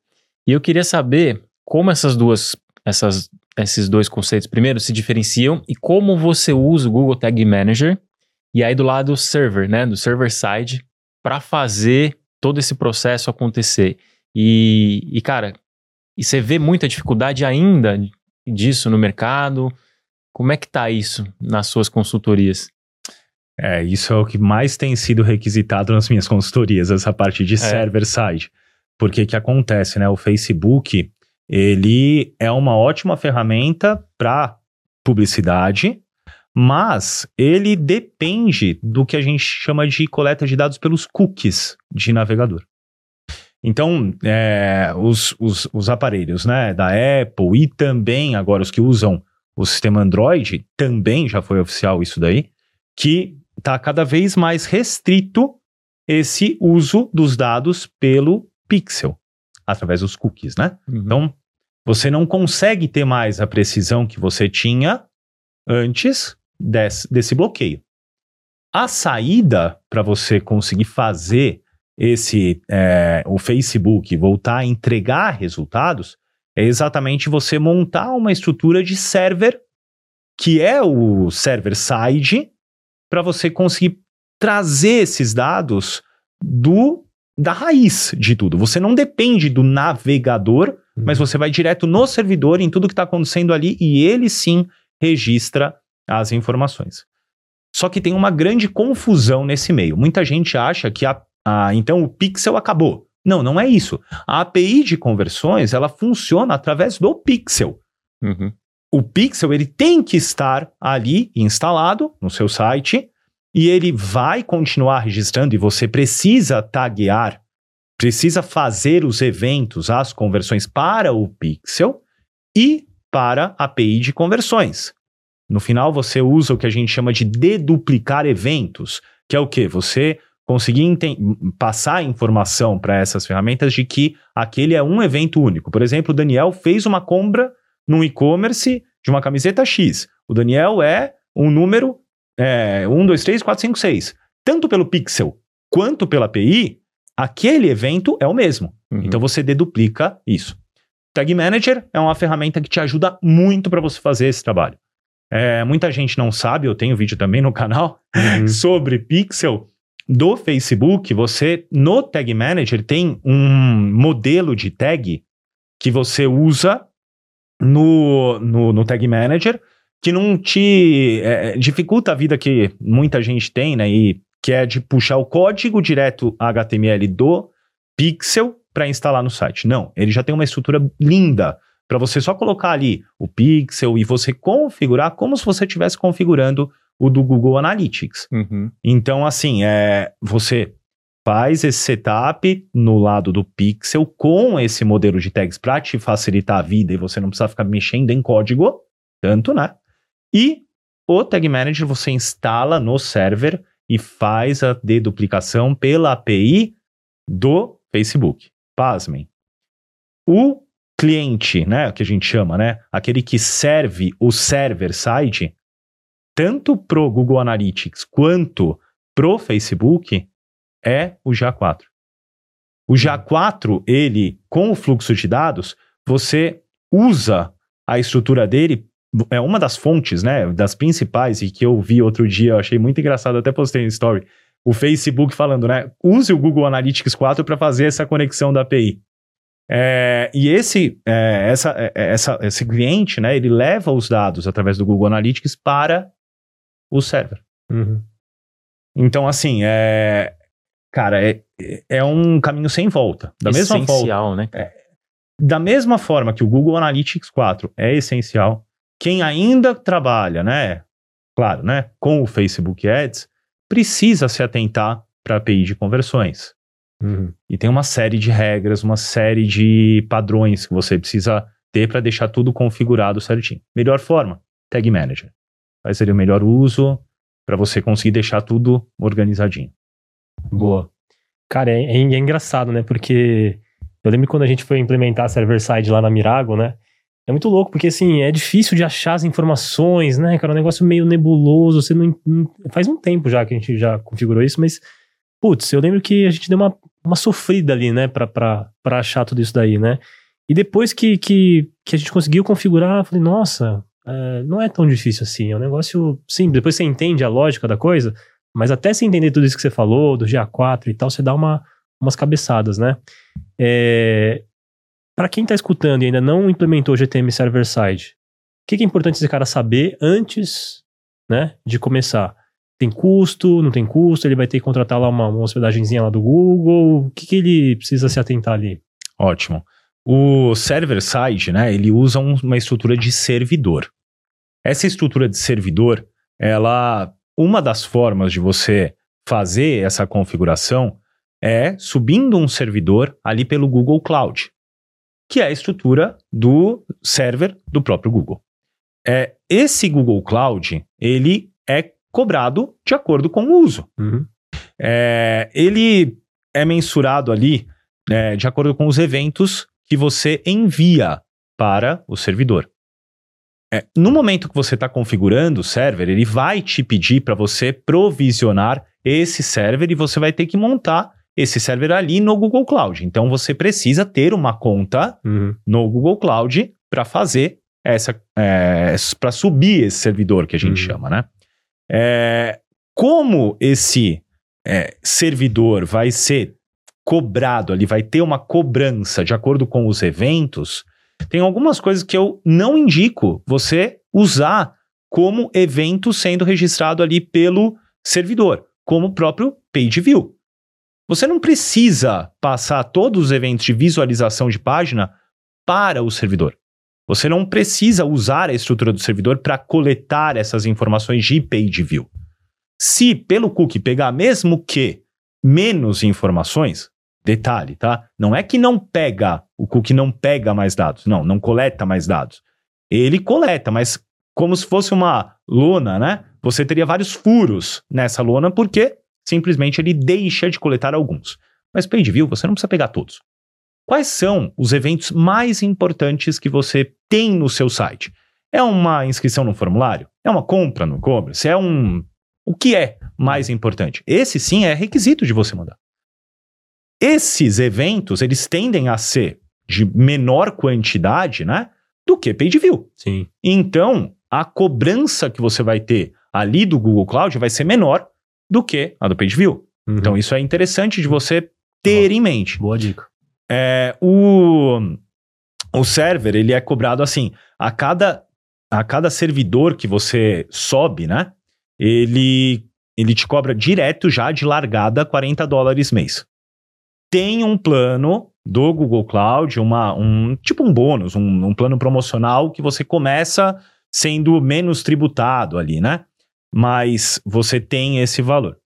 e eu queria saber como essas duas, essas, esses dois conceitos, primeiro, se diferenciam e como você usa o Google Tag Manager, e aí do lado server, né, do server side, para fazer todo esse processo acontecer. E, e, cara, e você vê muita dificuldade ainda disso no mercado? Como é que tá isso nas suas consultorias? É, isso é o que mais tem sido requisitado nas minhas consultorias, essa parte de server side. Porque que acontece, né? O Facebook, ele é uma ótima ferramenta para publicidade, mas ele depende do que a gente chama de coleta de dados pelos cookies de navegador. Então, é, os, os, os aparelhos né, da Apple e também agora os que usam o sistema Android, também já foi oficial isso daí, que está cada vez mais restrito esse uso dos dados pelo Pixel, através dos cookies, né? Então, você não consegue ter mais a precisão que você tinha antes desse, desse bloqueio. A saída para você conseguir fazer esse é, o Facebook voltar a entregar resultados é exatamente você montar uma estrutura de server que é o server side para você conseguir trazer esses dados do da raiz de tudo. Você não depende do navegador, mas você vai direto no servidor em tudo que está acontecendo ali e ele sim registra as informações. Só que tem uma grande confusão nesse meio. Muita gente acha que a, a, então o pixel acabou. Não, não é isso. A API de conversões ela funciona através do pixel. Uhum. O pixel ele tem que estar ali instalado no seu site e ele vai continuar registrando e você precisa taguear, precisa fazer os eventos, as conversões para o pixel e para a API de conversões. No final, você usa o que a gente chama de deduplicar eventos, que é o que? Você conseguir passar informação para essas ferramentas de que aquele é um evento único. Por exemplo, o Daniel fez uma compra num e-commerce de uma camiseta X. O Daniel é um número é, 1, 2, 3, 4, 5, 6. Tanto pelo pixel quanto pela API, aquele evento é o mesmo. Uhum. Então você deduplica isso. Tag Manager é uma ferramenta que te ajuda muito para você fazer esse trabalho. É, muita gente não sabe, eu tenho vídeo também no canal Uhum. sobre pixel do Facebook. Você no Tag Manager tem um modelo de tag que você usa no, no, no Tag Manager que não te é, dificulta a vida que muita gente tem, né? E que é de puxar o código direto HTML do Pixel para instalar no site. Não, ele já tem uma estrutura linda para você só colocar ali o Pixel e você configurar como se você estivesse configurando o do Google Analytics. Uhum. Então, assim, é, você faz esse setup no lado do Pixel com esse modelo de tags para te facilitar a vida e você não precisa ficar mexendo em código, tanto, né? E o Tag Manager você instala no server e faz a deduplicação pela API do Facebook. Pasmem. O cliente, né, que a gente chama, né, aquele que serve o server side, tanto pro Google Analytics quanto pro Facebook, é o GA4. O GA4, ele, com o fluxo de dados, você usa a estrutura dele é uma das fontes, né, das principais, e que eu vi outro dia, eu achei muito engraçado, até postei no story, o Facebook falando, né, use o Google Analytics 4 para fazer essa conexão da API. É, e esse, é, essa, é, essa, esse cliente, né, ele leva os dados através do Google Analytics para o server. Uhum. Então, assim, é, cara, é, é um caminho sem volta. Da mesma forma, Essencial, né? da mesma forma que o Google Analytics 4 é essencial, quem ainda trabalha, né, claro, né, com o Facebook Ads, precisa se atentar para a API de conversões. Uhum. E tem uma série de regras, uma série de padrões que você precisa ter para deixar tudo configurado certinho. Melhor forma, Tag Manager. Vai ser o melhor uso para você conseguir deixar tudo organizadinho. Boa. Cara, é, é- é engraçado, né? Porque eu lembro quando a gente foi implementar server-side lá na Mirago, né? É muito louco, porque assim, é difícil de achar as informações, né, cara? É um negócio meio nebuloso. Você não, Faz um tempo já que a gente já configurou isso, mas. Putz, eu lembro que a gente deu uma, uma sofrida ali, né, pra, pra, pra achar tudo isso daí, né? E depois que, que, que a gente conseguiu configurar, eu falei, nossa, é, não é tão difícil assim. É um negócio simples. Depois você entende a lógica da coisa, mas até você entender tudo isso que você falou, do GA4 e tal, você dá uma, umas cabeçadas, né? É, para quem tá escutando e ainda não implementou GTM Server-Side, o que, que é importante esse cara saber antes né, de começar? Tem custo, não tem custo? Ele vai ter que contratar lá uma, uma hospedagenzinha lá do Google? O que, que ele precisa se atentar ali? Ótimo. O server-side, né, ele usa um- uma estrutura de servidor. Essa estrutura de servidor, ela, uma das formas de você fazer essa configuração é subindo um servidor ali pelo Google Cloud, que é a estrutura do server do próprio Google. É, esse Google Cloud, ele é cobrado de acordo com o uso. Uhum. É, ele é mensurado ali é, de acordo com os eventos que você envia para o servidor. É, no momento que você está configurando o server, ele vai te pedir para você provisionar esse server e você vai ter que montar esse server ali no Google Cloud. Então você precisa ter uma conta Uhum. no Google Cloud para fazer essa, para subir esse servidor que a gente Uhum. chama, né? É, como esse é, servidor vai ser cobrado ali, vai ter uma cobrança de acordo com os eventos, tem algumas coisas que eu não indico você usar como evento sendo registrado ali pelo servidor, como o próprio page view. Você não precisa passar todos os eventos de visualização de página para o servidor. Você não precisa usar a estrutura do servidor para coletar essas informações de page view. Se pelo cookie pegar mesmo que menos informações, detalhe, tá? Não é que não pega, o cookie não pega mais dados, não, não coleta mais dados. Ele coleta, mas como se fosse uma lona, né? Você teria vários furos nessa lona porque simplesmente ele deixa de coletar alguns. Mas page view você não precisa pegar todos. Quais são os eventos mais importantes que você tem no seu site? É uma inscrição no formulário? É uma compra no e-commerce? É um. O que é mais importante? Esse sim é requisito de você mandar. Esses eventos, eles tendem a ser de menor quantidade, né? Do que page view. Sim. Então, a cobrança que você vai ter ali do Google Cloud vai ser menor do que a do page view. Uhum. Então, isso é interessante de você ter em mente. Boa dica. É, o, o server, ele é cobrado assim, a cada, a cada servidor que você sobe, né? Ele, ele te cobra direto já de largada 40 dólares mês. Tem um plano do Google Cloud, uma, um tipo um bônus, um, um plano promocional que você começa sendo menos tributado ali, né? Mas você tem esse valor.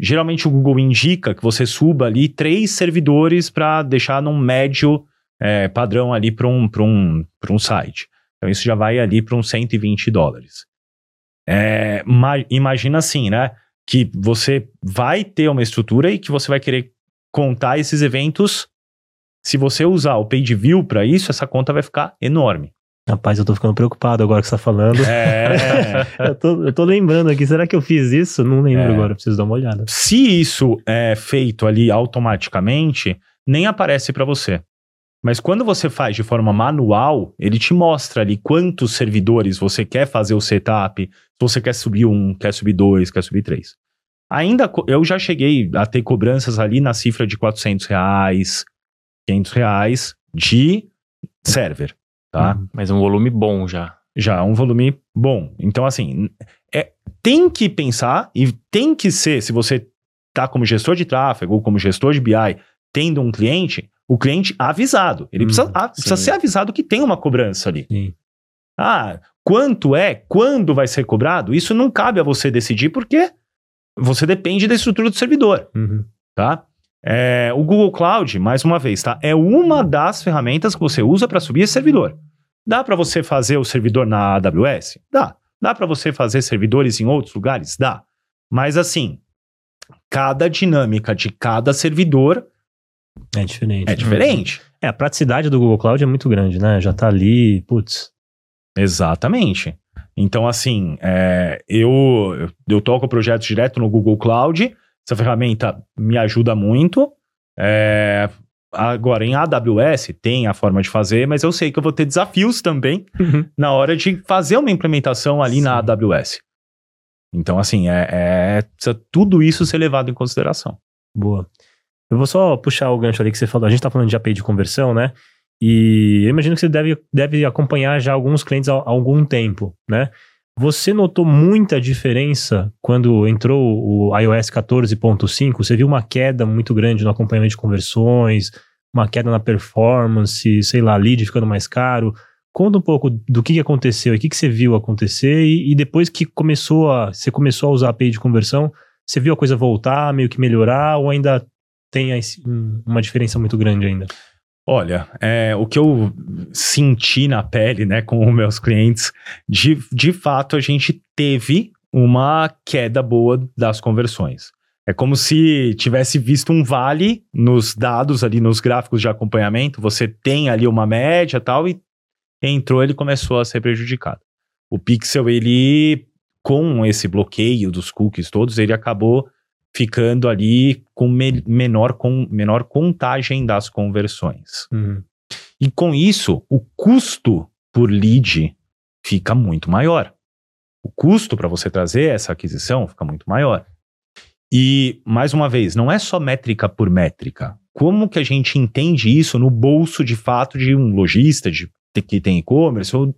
Geralmente o Google indica que você suba ali três servidores para deixar num médio é, padrão ali para um, um, um site. Então isso já vai ali para uns 120 dólares. É, ma- imagina assim, né? Que você vai ter uma estrutura e que você vai querer contar esses eventos. Se você usar o page view para isso, essa conta vai ficar enorme. Rapaz, eu tô ficando preocupado agora que você tá falando. É, eu, tô, eu tô lembrando aqui, será que eu fiz isso? Não lembro É. agora, preciso dar uma olhada. Se isso é feito ali automaticamente, nem aparece para você. Mas quando você faz de forma manual, ele te mostra ali quantos servidores você quer fazer o setup, se você quer subir um, quer subir dois, quer subir três. Ainda, eu já cheguei a ter cobranças ali na cifra de 400 reais, 500 reais, de server, tá? Uhum. Mas um volume bom já. Já é um volume bom. Então, assim, é, tem que pensar e tem que ser, se você tá como gestor de tráfego ou como gestor de BI, tendo um cliente, o cliente avisado. Ele Uhum, precisa, ah, precisa ser avisado que tem uma cobrança ali. Sim. Ah, quanto é? Quando vai ser cobrado? Isso não cabe a você decidir porque você depende da estrutura do servidor, Uhum. tá? É, o Google Cloud, mais uma vez, tá? É uma das ferramentas que você usa para subir esse servidor. Dá para você fazer o servidor na AWS? Dá. Dá para você fazer servidores em outros lugares? Dá. Mas assim, cada dinâmica de cada servidor É diferente. é diferente. É, a praticidade do Google Cloud é muito grande, né? Já tá ali, putz. Exatamente. Então, assim, é, eu, eu, eu toco projetos direto no Google Cloud. Essa ferramenta me ajuda muito. É, agora, em AWS tem a forma de fazer, mas eu sei que eu vou ter desafios também na hora de fazer uma implementação ali na Sim. AWS. Então, assim, é, é- tudo isso ser levado em consideração. Boa. Eu vou só puxar o gancho ali que você falou. A gente tá falando de API de conversão, né? E eu imagino que você deve, deve acompanhar já alguns clientes há, há algum tempo, né? Você notou muita diferença quando entrou o iOS 14.5? Você viu uma queda muito grande no acompanhamento de conversões, uma queda na performance, sei lá, lead ficando mais caro. Conta um pouco do que aconteceu e o que, você viu acontecer e, e depois que começou a, você começou a usar a API de conversão, você viu a coisa voltar, meio que melhorar ou ainda tem um- uma diferença muito grande ainda? Olha, é, o que eu senti na pele, né, com os meus clientes, de, de fato a gente teve uma queda boa das conversões. É como se tivesse visto um vale nos dados ali, nos gráficos de acompanhamento. Você tem ali uma média tal, e entrou, ele começou a ser prejudicado. O Pixel, ele, com esse bloqueio dos cookies todos, ele acabou ficando ali com me- menor, com menor contagem das conversões. Uhum. E com isso, o custo por lead fica muito maior. O custo para você trazer essa aquisição fica muito maior. E, mais uma vez, não é só métrica por métrica. Como que a gente entende isso no bolso de fato de um lojista de, que tem e-commerce ou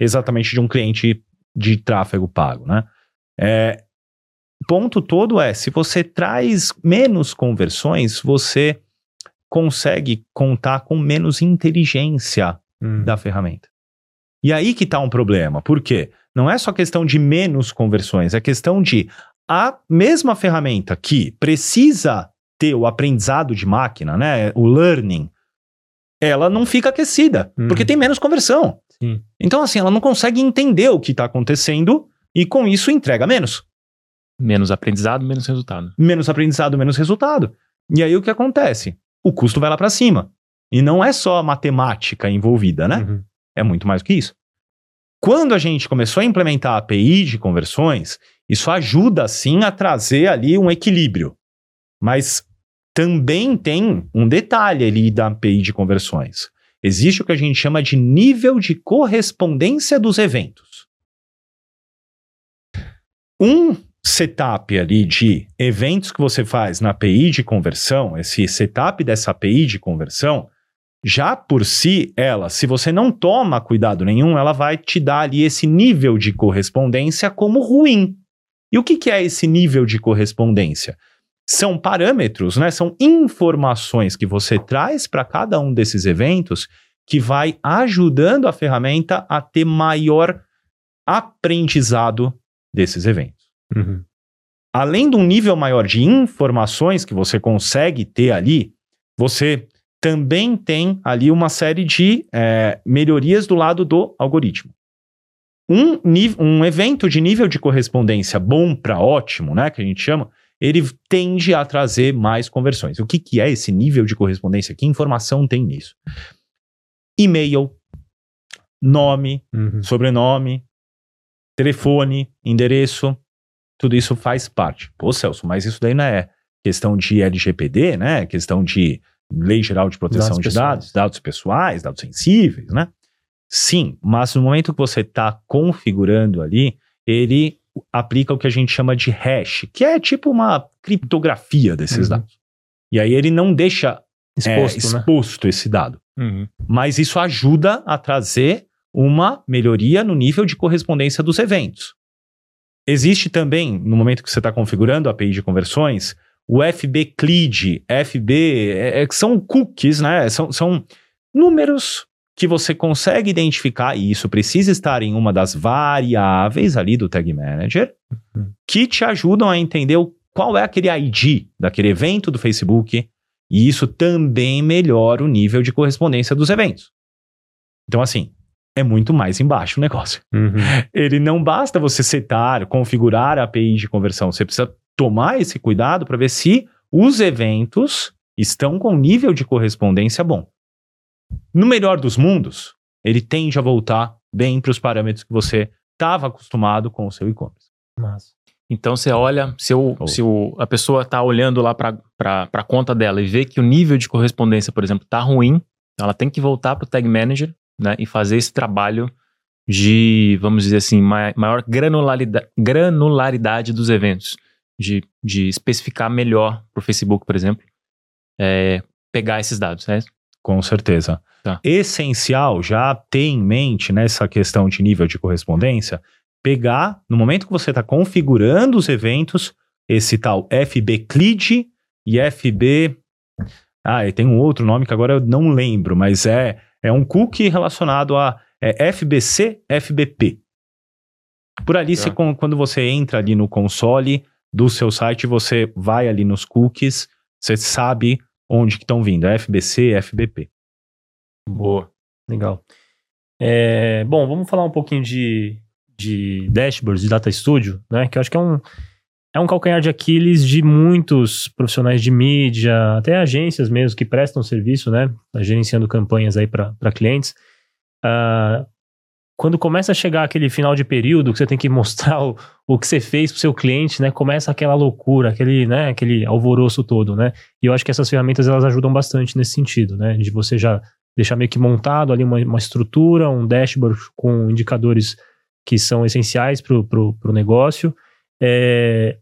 exatamente de um cliente de tráfego pago, né? É, ponto todo é, se você traz menos conversões, você consegue contar com menos inteligência Uhum. da ferramenta. E aí que está um problema. Por quê? Não é só questão de menos conversões, é questão de a mesma ferramenta que precisa ter o aprendizado de máquina, né, o learning, ela não fica aquecida, Uhum. porque tem menos conversão. Sim. Então, assim, ela não consegue entender o que está acontecendo e com isso entrega menos. Menos aprendizado, menos resultado. Menos aprendizado, menos resultado. E aí o que acontece? O custo vai lá para cima. E não é só a matemática envolvida, né? Uhum. É muito mais do que isso. Quando a gente começou a implementar a API de conversões, isso ajuda sim a trazer ali um equilíbrio. Mas também tem um detalhe ali da API de conversões. Existe o que a gente chama de nível de correspondência dos eventos. Um setup ali de eventos que você faz na API de conversão, esse setup dessa API de conversão, já por si, ela, se você não toma cuidado nenhum, ela vai te dar ali esse nível de correspondência como ruim. E o que, que é esse nível de correspondência? São parâmetros, né? São informações que você traz para cada um desses eventos que vai ajudando a ferramenta a ter maior aprendizado desses eventos Uhum. além de um nível maior de informações que você consegue ter ali, você também tem ali uma série de é, melhorias do lado do algoritmo. Um, um evento de nível de correspondência bom para ótimo, né, que a gente chama, ele tende a trazer mais conversões. O que, que é esse nível de correspondência? Que informação tem nisso? E-mail, nome, Uhum. sobrenome, telefone, endereço, tudo isso faz parte. Pô, Celso, mas isso daí não é questão de LGPD, né? Questão de Lei Geral de Proteção Dados de Dados, dados pessoais, dados sensíveis, né? Sim, mas no momento que você está configurando ali, ele aplica o que a gente chama de hash, que é tipo uma criptografia desses Uhum. dados. E aí ele não deixa exposto, é, né? exposto esse dado. Uhum. Mas isso ajuda a trazer uma melhoria no nível de correspondência dos eventos. Existe também, no momento que você está configurando a API de conversões, o FB CLID, FB, é, é, são cookies, né? São, são números que você consegue identificar, e isso precisa estar em uma das variáveis ali do Tag Manager, Uhum. que te ajudam a entender o- qual é aquele ID daquele evento do Facebook, e isso também melhora o nível de correspondência dos eventos. Então, assim, é muito mais embaixo o negócio. Uhum. Ele não basta você setar, configurar a API de conversão, você precisa tomar esse cuidado para ver se os eventos estão com nível de correspondência bom. No melhor dos mundos, ele tende a voltar bem para os parâmetros que você estava acostumado com o seu e-commerce. Massa. Então você olha, se, o, Oh. se o, a pessoa está olhando lá para a conta dela e vê que o nível de correspondência, por exemplo, está ruim, ela tem que voltar para o Tag Manager né, e fazer esse trabalho de, vamos dizer assim, ma- maior granularidade, granularidade dos eventos. De, de especificar melhor para o Facebook, por exemplo, é, pegar esses dados, né? Com certeza. Tá. Essencial já ter em mente nessa questão de nível de correspondência, pegar, no momento que você está configurando os eventos, esse tal FB CLID e FB. Ah, e tem um outro nome que agora eu não lembro, mas é, é um cookie relacionado a é FBC, FBP. Por ali, você, con- quando você entra ali no console do seu site, você vai ali nos cookies, você sabe onde que estão vindo, é FBC, FBP. Boa. Legal. É, bom, vamos falar um pouquinho de, de dashboards de Data Studio, né? Que eu acho que é um, é um calcanhar de Aquiles de muitos profissionais de mídia, até agências mesmo que prestam serviço, né? Gerenciando campanhas aí para clientes. Ah, quando começa a chegar aquele final de período que você tem que mostrar o, o que você fez para o seu cliente, né? Começa aquela loucura, aquele, né? aquele alvoroço todo, né? E eu acho que essas ferramentas elas ajudam bastante nesse sentido, né? De você já deixar meio que montado ali uma, uma estrutura, um dashboard com indicadores que são essenciais para o negócio. É,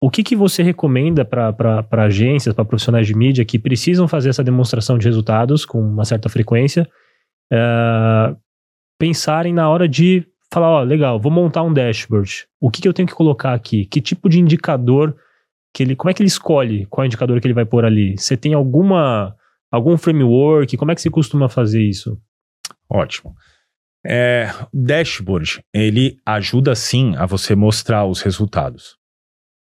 o que, que você recomenda para agências, para profissionais de mídia que precisam fazer essa demonstração de resultados com uma certa frequência, é, pensarem na hora de falar, ó, legal, vou montar um dashboard. O que, que eu tenho que colocar aqui? Que tipo de indicador que ele, como é que ele escolhe qual indicador que ele vai pôr ali? Você tem alguma algum framework? Como é que você costuma fazer isso? Ótimo. É, dashboard, ele ajuda sim a você mostrar os resultados.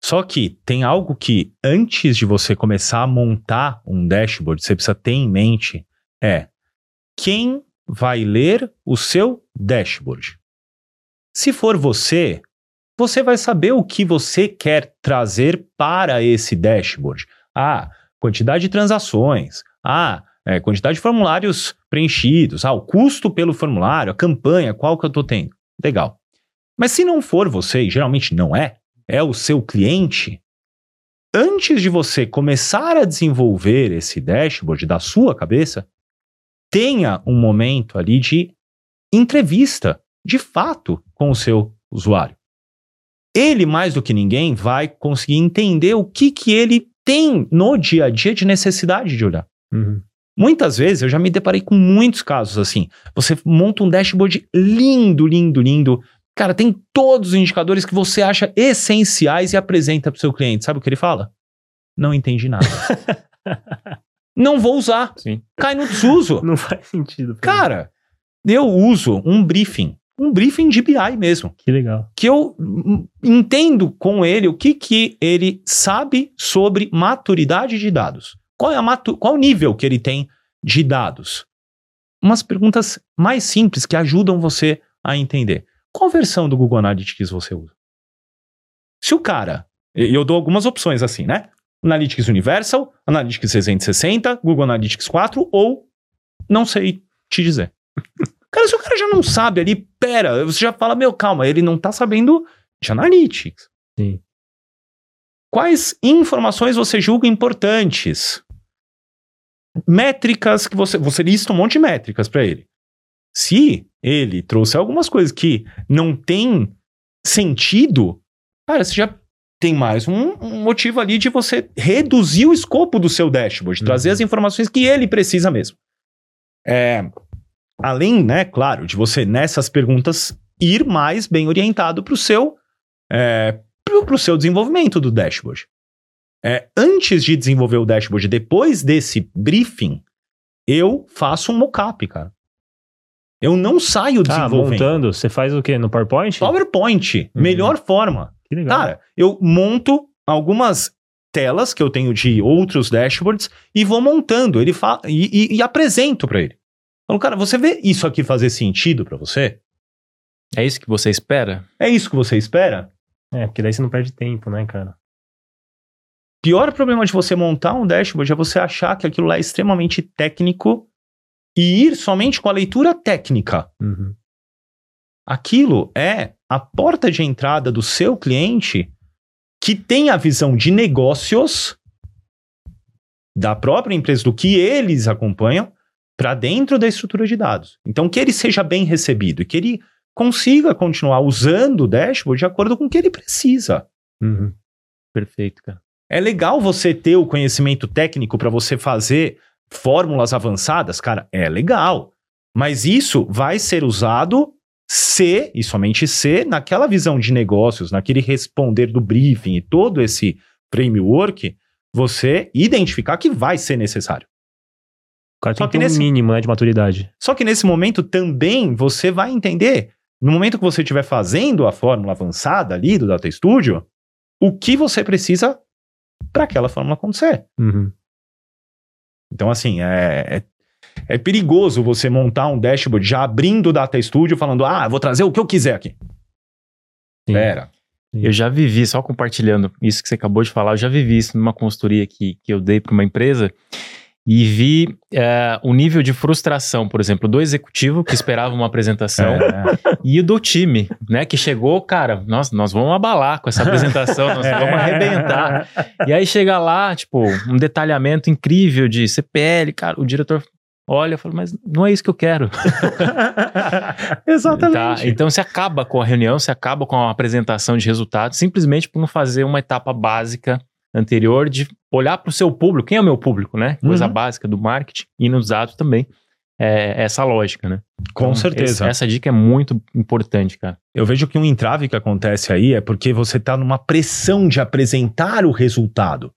Só que tem algo que antes de você começar a montar um dashboard, você precisa ter em mente é quem vai ler o seu dashboard. Se for você, você vai saber o que você quer trazer para esse dashboard. Ah, quantidade de transações. Ah, é, quantidade de formulários preenchidos. Ah, o custo pelo formulário, a campanha, qual que eu estou tendo. Legal. Mas se não for você, e geralmente não é, é o seu cliente, antes de você começar a desenvolver esse dashboard da sua cabeça, tenha um momento ali de entrevista, de fato, com o seu usuário. Ele, mais do que ninguém, vai conseguir entender o que, que ele tem no dia a dia de necessidade de olhar. Uhum. Muitas vezes eu já me deparei com muitos casos assim. Você monta um dashboard lindo, lindo, lindo. Cara, tem todos os indicadores que você acha essenciais e apresenta para o seu cliente. Sabe o que ele fala? Não entendi nada. Não vou usar. Sim. Cai no desuso. Não faz sentido. pra mim. Cara, eu uso um briefing. Um briefing de BI mesmo. que legal. Que eu entendo com ele o que, que ele sabe sobre maturidade de dados. Qual é a matu qual o nível que ele tem de dados? Umas perguntas mais simples que ajudam você a entender. Qual versão do Google Analytics você usa? Se o cara, e eu dou algumas opções assim, né? Analytics Universal, Analytics 360, Google Analytics 4 ou não sei te dizer. Cara, se o cara já não sabe ali, pera, você já fala, meu, calma, ele não tá sabendo de Analytics. Sim. Quais informações você julga importantes? Métricas que você. Você lista um monte de métricas para ele. Se ele trouxe algumas coisas que não tem sentido, cara, você já tem mais um, um motivo ali de você reduzir o escopo do seu dashboard, Uhum. trazer as informações que ele precisa mesmo. É, além, né, claro, de você nessas perguntas ir mais bem orientado para o seu, é, pro, pro seu desenvolvimento do dashboard. É, antes de desenvolver o dashboard, depois desse briefing, eu faço um mockup, cara. Eu não saio Tá, desenvolvendo. montando, você faz o quê? No PowerPoint? PowerPoint, Uhum. melhor forma. Que legal. Cara, eu monto algumas telas que eu tenho de outros dashboards e vou montando ele fa e, e- e apresento para ele. Falo, cara, você vê isso aqui fazer sentido para você? É isso que você espera? É isso que você espera? É, porque daí você não perde tempo, né, cara? Pior problema de você montar um dashboard é você achar que aquilo lá é extremamente técnico e ir somente com a leitura técnica. Uhum. Aquilo é a porta de entrada do seu cliente que tem a visão de negócios da própria empresa, do que eles acompanham, para dentro da estrutura de dados. Então, que ele seja bem recebido e que ele consiga continuar usando o dashboard de acordo com o que ele precisa. Uhum. Perfeito, cara. É legal você ter o conhecimento técnico para você fazer fórmulas avançadas, cara, é legal. Mas isso vai ser usado se, e somente se, naquela visão de negócios, naquele responder do briefing e todo esse framework, você identificar que vai ser necessário. O cara Só tem que que ter um nesse- mínimo né, de maturidade. Só que nesse momento também você vai entender, no momento que você estiver fazendo a fórmula avançada ali do Data Studio, o que você precisa para aquela fórmula acontecer. Uhum. Então, assim, é, é, é perigoso você montar um dashboard já abrindo o Data Studio falando, ah, vou trazer o que eu quiser aqui. Sim. Pera. Eu já vivi, só compartilhando isso que você acabou de falar, eu já vivi isso numa consultoria que, que eu dei para uma empresa e vi é, o nível de frustração, por exemplo, do executivo que esperava uma apresentação É, e o do time, né, que chegou, cara, nós, nós vamos abalar com essa apresentação, nós vamos arrebentar. E aí chega lá, tipo, um detalhamento incrível de CPL, cara, o diretor olha e fala, mas não é isso que eu quero. Exatamente. Tá? Então você acaba com a reunião, você acaba com a apresentação de resultados, simplesmente por não fazer uma etapa básica anterior de olhar para o seu público. Quem é o meu público, né? Coisa Uhum. básica do marketing e nos dados também. É essa lógica, né? Com Então, certeza. esse- essa dica é muito importante, cara. Eu vejo que um entrave que acontece aí é porque você está numa pressão de apresentar o resultado.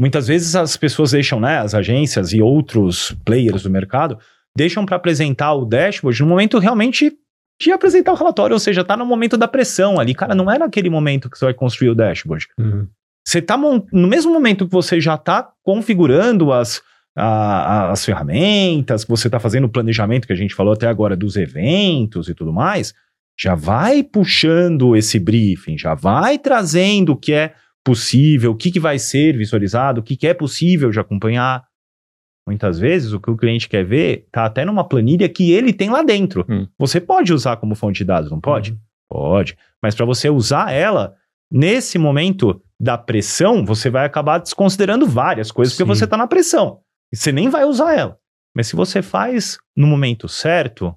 Muitas vezes as pessoas deixam, né, as agências e outros players do mercado, deixam para apresentar o dashboard no momento realmente de apresentar o relatório, ou seja, tá no momento da pressão ali. Cara, não é naquele momento que você vai construir o dashboard. Uhum. Você tá no mesmo momento que você já está configurando as, a- as ferramentas, que você está fazendo o planejamento que a gente falou até agora dos eventos e tudo mais, já vai puxando esse briefing, já vai trazendo o que é possível, o que, que vai ser visualizado, o que, que é possível de acompanhar. Muitas vezes o que o cliente quer ver tá até numa planilha que ele tem lá dentro. Hum. Você pode usar como fonte de dados, não pode? Uhum. Pode. Mas para você usar ela, nesse momento da pressão, você vai acabar desconsiderando várias coisas, porque Sim. você está na pressão. E você nem vai usar ela. Mas se você faz no momento certo,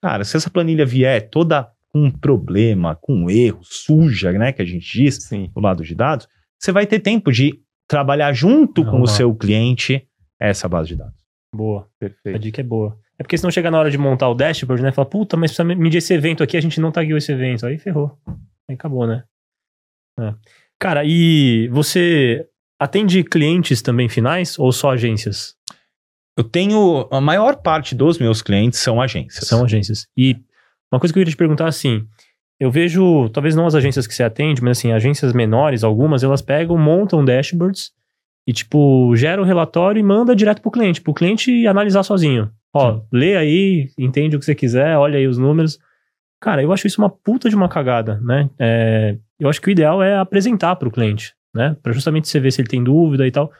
cara, se essa planilha vier toda com um problema, com um erro, suja, né, que a gente diz, Sim. do lado de dados, você vai ter tempo de trabalhar junto com o seu cliente essa base de dados. Boa. A Perfeito. dica é boa. É porque senão chega na hora de montar o dashboard, né? Fala, puta, mas precisa medir esse evento aqui, a gente não tagueou esse evento. Aí ferrou. Aí acabou, né? É. Cara, e você atende clientes também finais ou só agências? Eu tenho. A maior parte dos meus clientes são agências. São agências. E uma coisa que eu queria te perguntar assim, eu vejo, talvez não as agências que você atende, mas assim, agências menores, algumas, elas pegam, montam dashboards e tipo, gera o relatório e manda direto pro cliente, pro cliente analisar sozinho. Ó, lê aí, entende o que você quiser, olha aí os números. Cara, eu acho isso uma puta de uma cagada, né? É, eu acho que o ideal é apresentar pro cliente, né? Pra justamente você ver se ele tem dúvida e tal.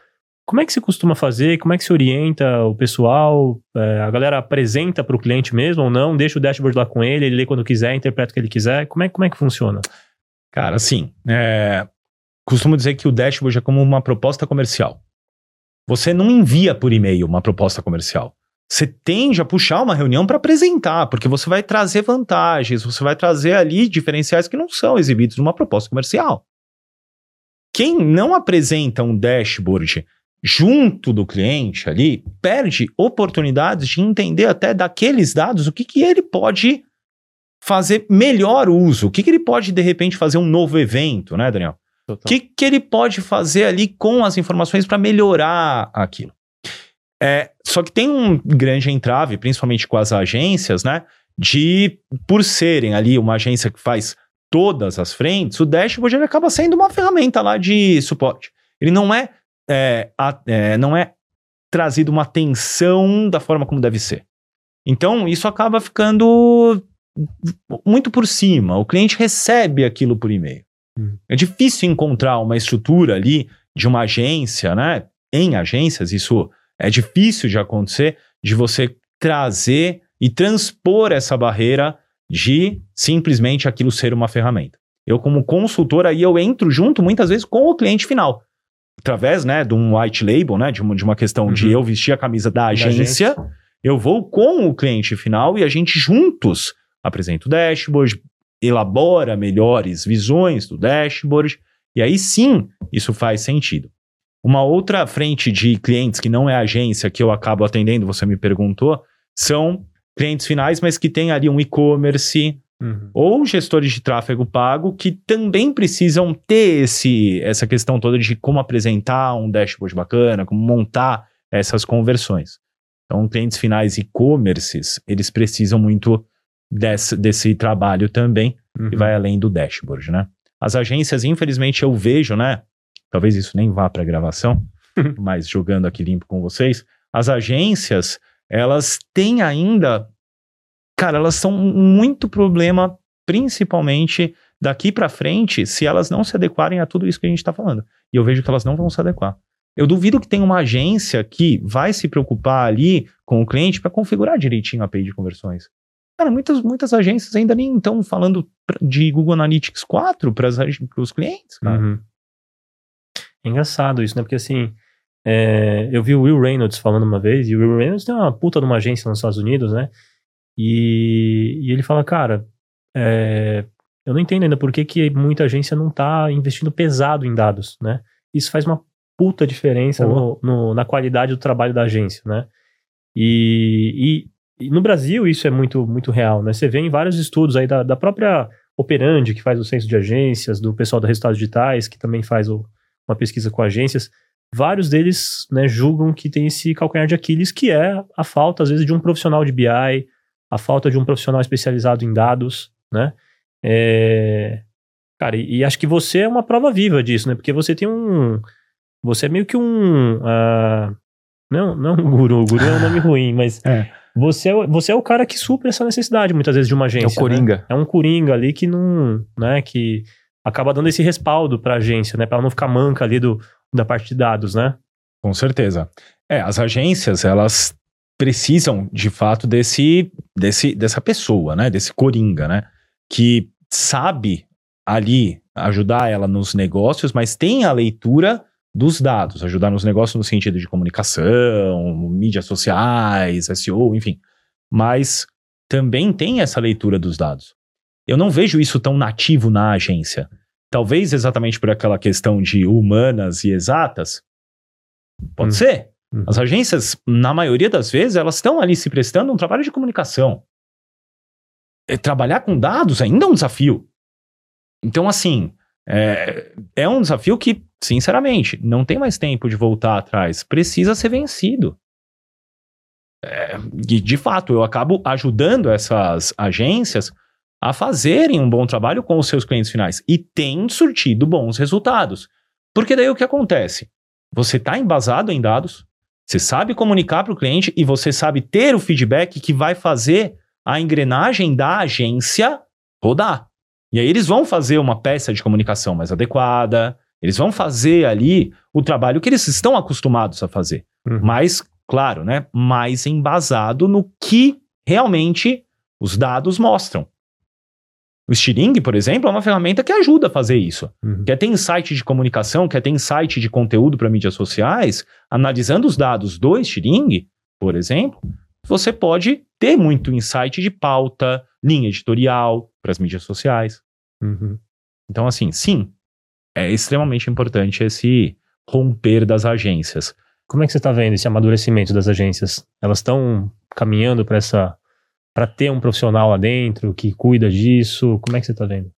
Como é que você costuma fazer? Como é que você orienta o pessoal? É, a galera apresenta para o cliente mesmo ou não? Deixa o dashboard lá com ele, ele lê quando quiser, interpreta o que ele quiser. Como é, como é que funciona? Cara, assim, é, costumo dizer que o dashboard é como uma proposta comercial. Você não envia por e-mail uma proposta comercial. Você tende a puxar uma reunião para apresentar, porque você vai trazer vantagens, você vai trazer ali diferenciais que não são exibidos numa proposta comercial. quem não apresenta um dashboard junto do cliente ali, perde oportunidades de entender até daqueles dados o que, que ele pode fazer melhor uso, o que, que ele pode, de repente, fazer um novo evento, né, Daniel? O que, que ele pode fazer ali com as informações para melhorar aquilo? É, só que tem um grande entrave, principalmente com as agências, né? De, por serem ali uma agência que faz todas as frentes, o dashboard ele acaba sendo uma ferramenta lá de suporte. Ele não é é, a, é, não é trazido uma atenção da forma como deve ser. Então, isso acaba ficando muito por cima. O cliente recebe aquilo por e-mail. Uhum. É difícil encontrar uma estrutura ali de uma agência, né? Em agências, isso é difícil de acontecer, de você trazer e transpor essa barreira de simplesmente aquilo ser uma ferramenta. Eu, como consultor, aí eu entro junto muitas vezes com o cliente final através, né, de um white label, né, de uma, de uma questão uhum. de eu vestir a camisa da agência, da eu vou com o cliente final e a gente juntos apresenta o dashboard, elabora melhores visões do dashboard, e aí sim isso faz sentido. Uma outra frente de clientes que não é agência que eu acabo atendendo, você me perguntou, são clientes finais, mas que tem ali um e-commerce, Uhum. Ou gestores de tráfego pago que também precisam ter esse, essa questão toda de como apresentar um dashboard bacana, como montar essas conversões. Então, clientes finais e-commerces, eles precisam muito desse, desse trabalho também, uhum. que vai além do dashboard, né? As agências, infelizmente, eu vejo, né? Talvez isso nem vá para a gravação, mas jogando aqui limpo com vocês, as agências, elas têm ainda cara, elas são muito problema, principalmente daqui para frente, se elas não se adequarem a tudo isso que a gente está falando. E eu vejo que elas não vão se adequar. Eu duvido que tenha uma agência que vai se preocupar ali com o cliente para configurar direitinho a API de conversões. Cara, muitas, muitas agências ainda nem estão falando de Google Analytics 4 para os clientes, cara. Uhum. É engraçado isso, né? Porque assim, é, eu vi o Will Reynolds falando uma vez, e o Will Reynolds tem uma puta de uma agência nos Estados Unidos, né? E, e ele fala, cara, é, eu não entendo ainda por que, que muita agência não está investindo pesado em dados, né? Isso faz uma puta diferença no, no, na qualidade do trabalho da agência, né? E, e, e, no Brasil isso é muito, muito real, né? Você vê em vários estudos aí da, da própria Operandi, que faz o censo de agências, do pessoal da Resultados Digitais, que também faz o, uma pesquisa com agências, vários deles né, julgam que tem esse calcanhar de Aquiles, que é a falta, às vezes, de um profissional de BI, a falta de um profissional especializado em dados, né? É, cara, e, e, acho que você é uma prova viva disso, né? Porque você tem um. Você é meio que um. Uh, não, não um guru, guru é um nome ruim, mas. É. Você é, você é o cara que supre essa necessidade, muitas vezes, de uma agência. É o Coringa. Né? É um Coringa ali que não. Né, que acaba dando esse respaldo para a agência, né? Para ela não ficar manca ali do, da parte de dados, né? Com certeza. É, as agências, elas precisam, de fato, desse, desse, dessa pessoa, né? Desse coringa, né? Que sabe ali ajudar ela nos negócios, mas tem a leitura dos dados, ajudar nos negócios no sentido de comunicação, mídias sociais, SEO, enfim. Mas também tem essa leitura dos dados. Eu não vejo isso tão nativo na agência. Talvez exatamente por aquela questão de humanas e exatas. Pode hum. ser. Uhum. As agências, na maioria das vezes, elas estão ali se prestando um trabalho de comunicação. É, trabalhar com dados ainda é um desafio. Então, assim, é, é um desafio que, sinceramente, não tem mais tempo de voltar atrás. Precisa ser vencido. É, e, de fato, eu acabo ajudando essas agências a fazerem um bom trabalho com os seus clientes finais. E tem surtido bons resultados. Porque daí o que acontece? Você está embasado em dados, você sabe comunicar para o cliente e você sabe ter o feedback que vai fazer a engrenagem da agência rodar. E aí eles vão fazer uma peça de comunicação mais adequada, eles vão fazer ali o trabalho que eles estão acostumados a fazer. Uhum. Mas, claro, né, mais embasado no que realmente os dados mostram. O Stiring, por exemplo, é uma ferramenta que ajuda a fazer isso. Uhum. Quer ter insight de comunicação, quer ter insight de conteúdo para mídias sociais, analisando os dados do Stiring, por exemplo, você pode ter muito insight de pauta, linha editorial para as mídias sociais. Uhum. Então, assim, sim, é extremamente importante esse romper das agências. Como é que você está vendo esse amadurecimento das agências? Elas estão caminhando para essa para ter um profissional lá dentro que cuida disso? Como é que você está vendo?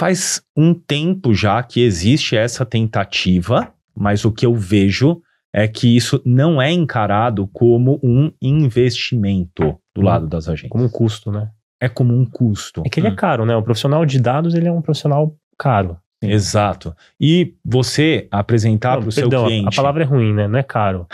Faz um tempo já que existe essa tentativa, mas o que eu vejo é que isso não é encarado como um investimento do Hum. lado das agências. Como um custo, né? É como um custo. É que ele é Hum. caro, né? O profissional de dados, ele é um profissional caro. Exato. E você apresentar para o seu cliente. A palavra é ruim, né? Não é caro.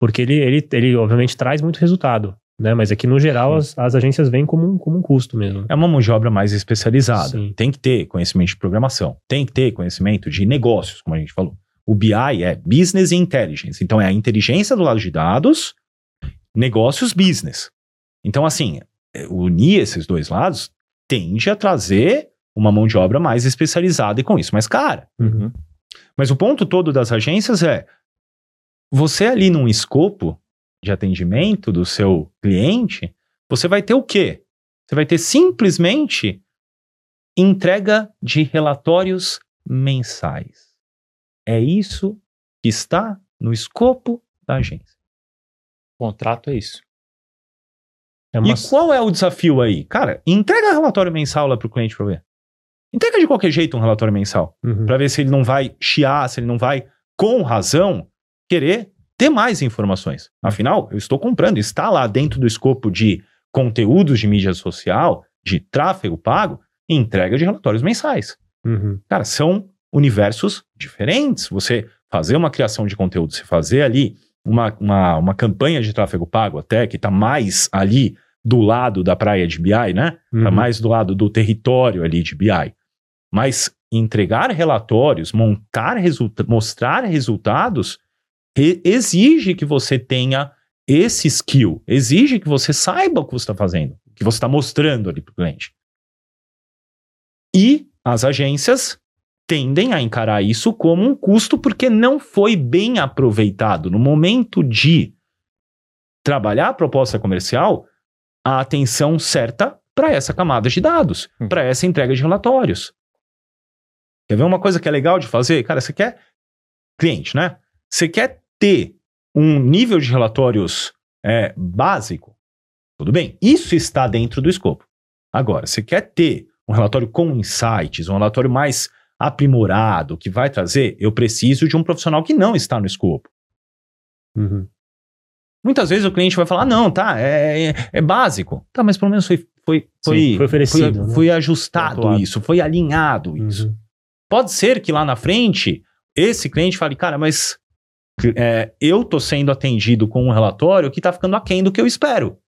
Porque ele, ele, ele obviamente traz muito resultado, né? Mas aqui, no geral, as, as agências vêm como um, como um custo mesmo. É uma mão de obra mais especializada. Sim. Tem que ter conhecimento de programação, tem que ter conhecimento de negócios, como a gente falou. O BI é Business Intelligence, então é a inteligência do lado de dados, negócios business. Então, assim, é, unir esses dois lados tende a trazer uma mão de obra mais especializada e com isso mais cara. Uhum. Mas o ponto todo das agências é você ali num escopo de atendimento do seu cliente, você vai ter o quê? Você vai ter simplesmente entrega de relatórios mensais. É isso que está no escopo da agência. O contrato é isso. É uma... E qual é o desafio aí? Cara, entrega relatório mensal lá para o cliente para ver. Entrega de qualquer jeito um relatório mensal. Uhum. para ver se ele não vai chiar, se ele não vai, com razão, querer ter mais informações. Afinal, eu estou comprando, está lá dentro do escopo de conteúdos de mídia social, de tráfego pago, entrega de relatórios mensais. Uhum. Cara, são universos diferentes. Você fazer uma criação de conteúdo, você fazer ali uma, uma, uma campanha de tráfego pago até, que está mais ali do lado da praia de BI, né? Está Uhum. mais do lado do território ali de BI. Mas entregar relatórios, montar resulta mostrar resultados, re- exige que você tenha esse skill, exige que você saiba o que você está fazendo, o que você está mostrando ali para o cliente. E as agências tendem a encarar isso como um custo porque não foi bem aproveitado no momento de trabalhar a proposta comercial, a atenção certa para essa camada de dados, Hum. para essa entrega de relatórios. Quer ver uma coisa que é legal de fazer? Cara, você quer cliente, né? Você quer ter um nível de relatórios é, básico? Tudo bem, isso está dentro do escopo. Agora, você quer ter um relatório com insights, um relatório mais aprimorado, que vai trazer, eu preciso de um profissional que não está no escopo. Uhum. Muitas vezes o cliente vai falar, "Ah, não, tá, é, é, é básico. Tá, mas pelo menos foi, foi, foi, Sim, foi oferecido, foi, né? foi ajustado isso, foi alinhado isso. Uhum. Pode ser que lá na frente esse cliente fale, cara, mas é, eu tô sendo atendido com um relatório que tá ficando aquém do que eu espero.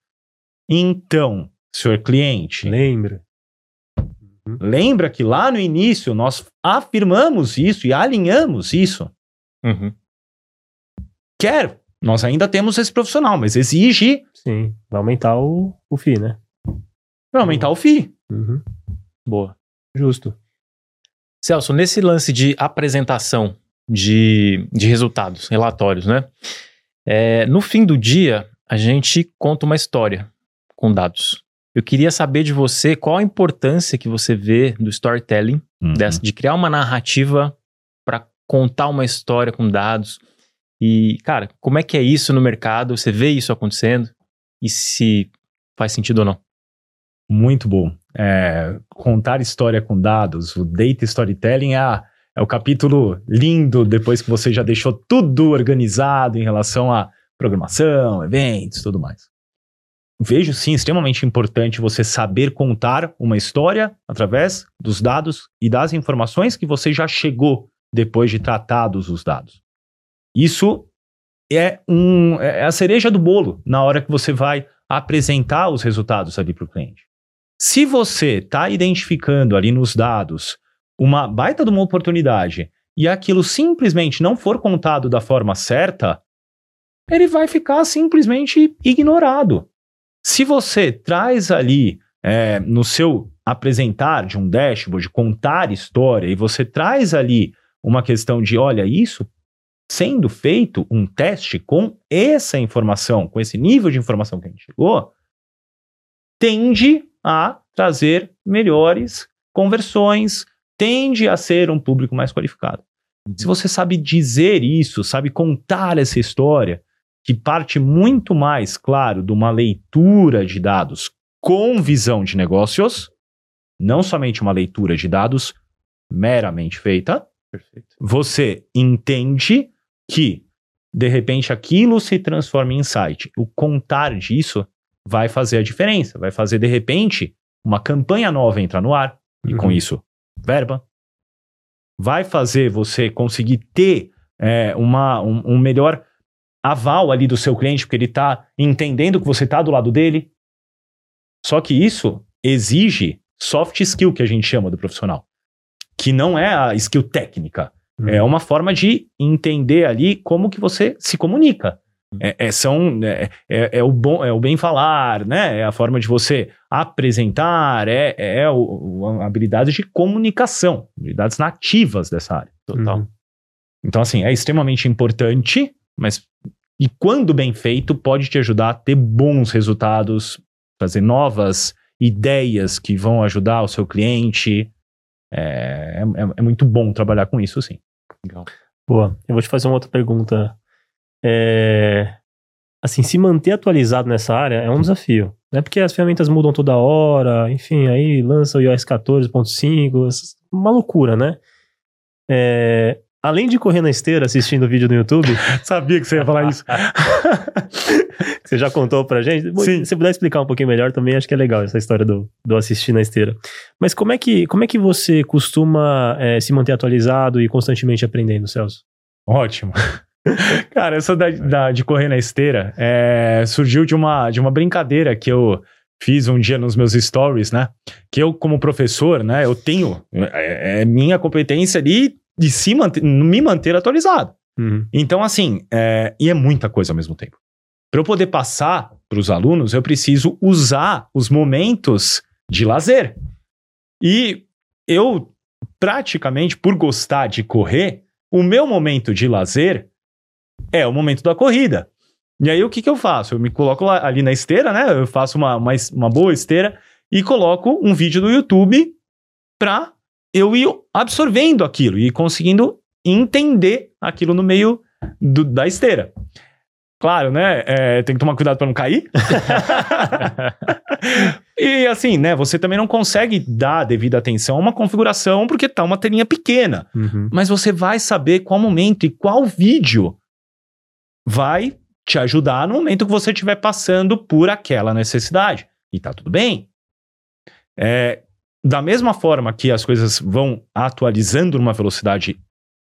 Então, senhor cliente, Lembra? lembra que lá no início nós afirmamos isso e alinhamos isso. Uhum. Quer, nós ainda temos esse profissional, mas exige Sim. Vai aumentar o, o FII, né? para aumentar o FII. Uhum. Boa. Justo. Celso, nesse lance de apresentação de, de resultados, relatórios, né? É, no fim do dia, a gente conta uma história com dados. Eu queria saber de você qual a importância que você vê do storytelling, Uhum. dessa, de criar uma narrativa para contar uma história com dados. E, cara, como é que é isso no mercado? Você vê isso acontecendo? E se faz sentido ou não? Muito bom. É, contar história com dados, o data storytelling é, a- é o capítulo lindo depois que você já deixou tudo organizado em relação a programação, eventos, tudo mais. Vejo sim extremamente importante você saber contar uma história através dos dados e das informações que você já chegou depois de tratados os dados. Isso é, um, é a cereja do bolo na hora que você vai apresentar os resultados ali para o cliente. Se você está identificando ali nos dados uma baita de uma oportunidade e aquilo simplesmente não for contado da forma certa, ele vai ficar simplesmente ignorado. Se você traz ali é, no seu apresentar de um dashboard, contar história, e você traz ali uma questão de, olha, isso sendo feito um teste com essa informação, com esse nível de informação que a gente chegou, tende a trazer melhores conversões, tende a ser um público mais qualificado. Se você sabe dizer isso, sabe contar essa história, que parte muito mais, claro, de uma leitura de dados com visão de negócios, não somente uma leitura de dados meramente feita, Perfeito. você entende que, de repente, aquilo se transforma em insight. O contar disso vai fazer a diferença, vai fazer, de repente, uma campanha nova entrar no ar, e com Uhum. isso, verba. Vai fazer você conseguir ter é, uma, um, um melhor aval ali do seu cliente, porque ele está entendendo que você está do lado dele. Só que isso exige soft skill, que a gente chama do profissional, que não é a skill técnica. Uhum. É uma forma de entender ali como que você se comunica. É, é- são, é, é- é o bom, é o bem falar, né? É a forma de você apresentar, é, é o, o- a habilidade de comunicação, habilidades nativas dessa área. Total. Uhum. Então, assim, é extremamente importante, mas e quando bem feito, pode te ajudar a ter bons resultados, trazer novas ideias que vão ajudar o seu cliente. É, é- é muito bom trabalhar com isso, sim. Boa. Eu vou te fazer uma outra pergunta. É, Assim, se manter atualizado nessa área é um desafio. Né? Porque as ferramentas mudam toda hora, enfim, aí lança o iOS 14.5, essas- uma loucura, né? É, Além de correr na esteira assistindo vídeo no YouTube, Sabia que você ia falar isso. você já contou pra gente, Sim. se você puder explicar um pouquinho melhor também, acho que é legal essa história do, do assistir na esteira. Mas como é que, como é que você costuma é, se manter atualizado e constantemente aprendendo, Celso? Ótimo. Cara, essa da, da- de correr na esteira é, surgiu de uma, de uma brincadeira que eu fiz um dia nos meus stories, né? Que eu, como professor, né, eu tenho. É, é minha competência ali de se manter, me manter atualizado. Uhum. Então, assim, é, e é muita coisa ao mesmo tempo. Para eu poder passar para os alunos, eu preciso usar os momentos de lazer. E eu, praticamente, por gostar de correr, o meu momento de lazer é o momento da corrida. E aí, o que, que eu faço? Eu me coloco lá- ali na esteira, né? Eu faço uma, uma, uma boa esteira e coloco um vídeo do YouTube para eu ir absorvendo aquilo e conseguindo entender aquilo no meio do- da esteira. Claro, né? é, tem que tomar cuidado para não cair. e assim, né? Você também não consegue dar devida atenção a uma configuração porque tá uma telinha pequena. Uhum. Mas você vai saber qual momento e qual vídeo vai te ajudar no momento que você estiver passando por aquela necessidade. E tá tudo bem. É, da mesma forma que as coisas vão atualizando numa velocidade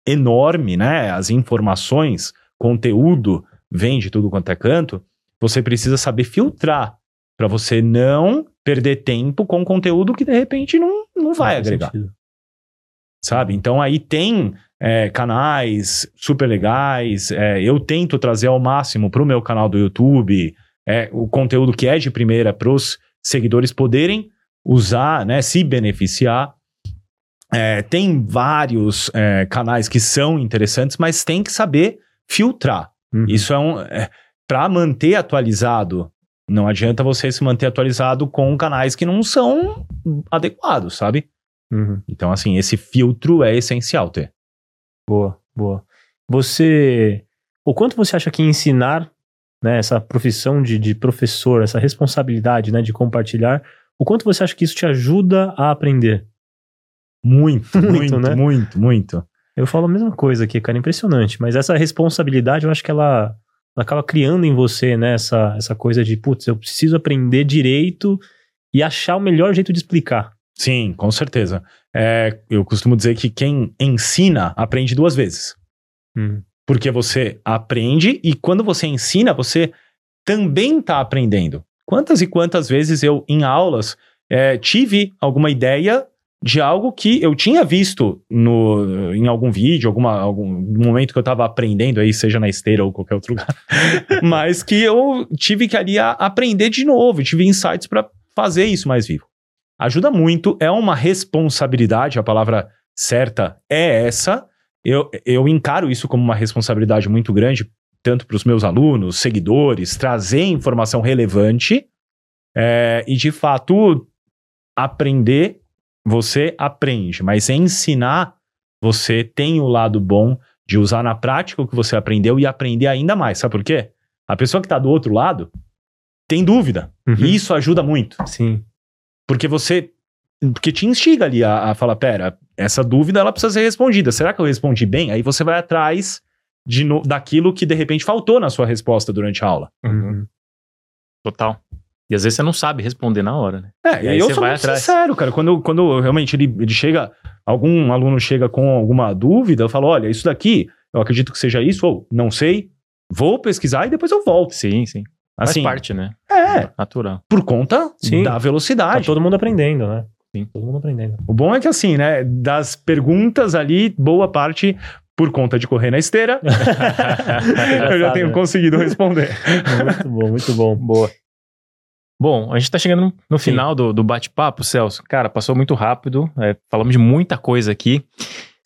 enorme, né? As informações, conteúdo vem de tudo quanto é canto, você precisa saber filtrar para você não perder tempo com conteúdo que de repente não, não vai Faz agregar sentido. Sabe? Então aí tem é, canais super legais. é, eu tento trazer ao máximo para o meu canal do YouTube é, o conteúdo que é de primeira para os seguidores poderem usar, né, se beneficiar. É, tem vários é, canais que são interessantes, mas tem que saber filtrar. Uhum. Isso é um. para manter atualizado, não adianta você se manter atualizado com canais que não são adequados, sabe? Uhum. Então, assim, esse filtro é essencial ter. Boa, boa. Você. O quanto você acha que ensinar, né, essa profissão de, de professor, essa responsabilidade, né, de compartilhar, o quanto você acha que isso te ajuda a aprender? Muito, Muito, muito, né? muito, muito. Eu falo a mesma coisa aqui, cara, impressionante. Mas essa responsabilidade, eu acho que ela, ela acaba criando em você, né, essa, essa coisa de, putz, eu preciso aprender direito e achar o melhor jeito de explicar. Sim, com certeza. É, eu costumo dizer que quem ensina aprende duas vezes. Uhum. Porque você aprende e quando você ensina, você também está aprendendo. Quantas e quantas vezes eu, em aulas, é, tive alguma ideia de algo que eu tinha visto no, em algum vídeo, alguma, algum momento que eu estava aprendendo aí, seja na esteira ou qualquer outro lugar, mas que eu tive que ali aprender de novo, tive insights para fazer isso mais vivo. Ajuda muito, é uma responsabilidade, a palavra certa é essa. Eu, eu encaro isso como uma responsabilidade muito grande, tanto para os meus alunos, seguidores, trazer informação relevante é, e, de fato, aprender, você aprende, mas ensinar, você tem o lado bom de usar na prática o que você aprendeu e aprender ainda mais. Sabe por quê? A pessoa que está do outro lado tem dúvida. Uhum. E isso ajuda muito. Sim. Porque você. Porque te instiga ali a, a falar: pera, essa dúvida ela precisa ser respondida. Será que eu respondi bem? Aí você vai atrás de no- daquilo que de repente faltou na sua resposta durante a aula. Uhum. Total. E às vezes você não sabe responder na hora, né? É, E aí eu você sou vai muito atrás. sincero, cara. Quando, quando realmente ele, ele chega, algum aluno chega com alguma dúvida, eu falo: olha, isso daqui, eu acredito que seja isso, ou não sei, vou pesquisar e depois eu volto. Sim, sim. Assim, Faz parte, né? é, Natural. por conta Sim. da Tá velocidade. todo mundo aprendendo, né? Sim. Todo mundo aprendendo. O bom é que assim, né, das perguntas ali, boa parte, por conta de correr na esteira, eu já tenho conseguido responder. Muito bom, muito bom. Boa. Bom, a gente tá chegando no- no Sim. final do, do bate-papo, Celso. Cara, passou muito rápido. é, falamos de muita coisa aqui.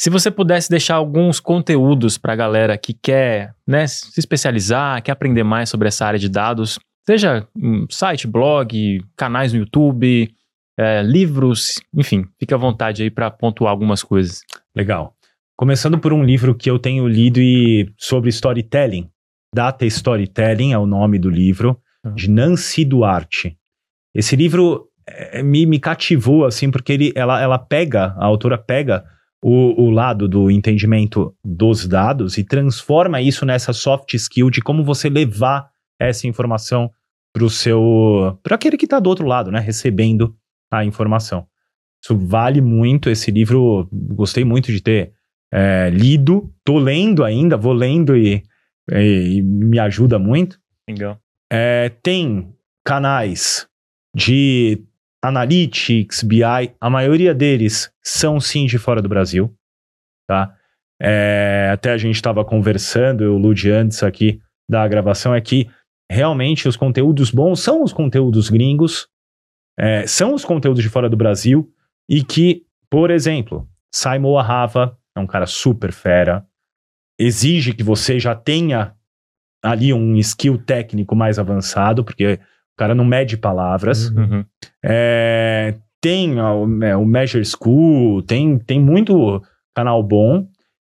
Se você pudesse deixar alguns conteúdos pra galera que quer né, se especializar, quer aprender mais sobre essa área de dados, seja um site, blog, canais no YouTube, é, livros, enfim, fica à vontade aí pra pontuar algumas coisas. Legal. Começando por um livro que eu tenho lido e sobre storytelling. Data Storytelling é o nome do livro, Uhum. de Nancy Duarte. Esse livro eh, me, me cativou, assim, porque ele, ela, ela pega, a autora pega o, o lado do entendimento dos dados e transforma isso nessa soft skill de como você levar essa informação para o seu. para aquele que está do outro lado, né? Recebendo a informação. Isso vale muito. Esse livro, gostei muito de ter é, lido. Tô lendo ainda, vou lendo e, e- e me ajuda muito. Legal. É, tem canais de Analytics, BI, a maioria deles são sim de fora do Brasil, tá? É, até a gente estava conversando, eu, Lud, antes aqui da gravação, é que realmente os conteúdos bons são os conteúdos gringos, é, são os conteúdos de fora do Brasil, e que, por exemplo, Simon Ahava é um cara super fera, exige que você já tenha ali um skill técnico mais avançado, porque cara não mede palavras. Uhum. Uhum. É, tem o, é, o Measure School, tem, tem muito canal bom.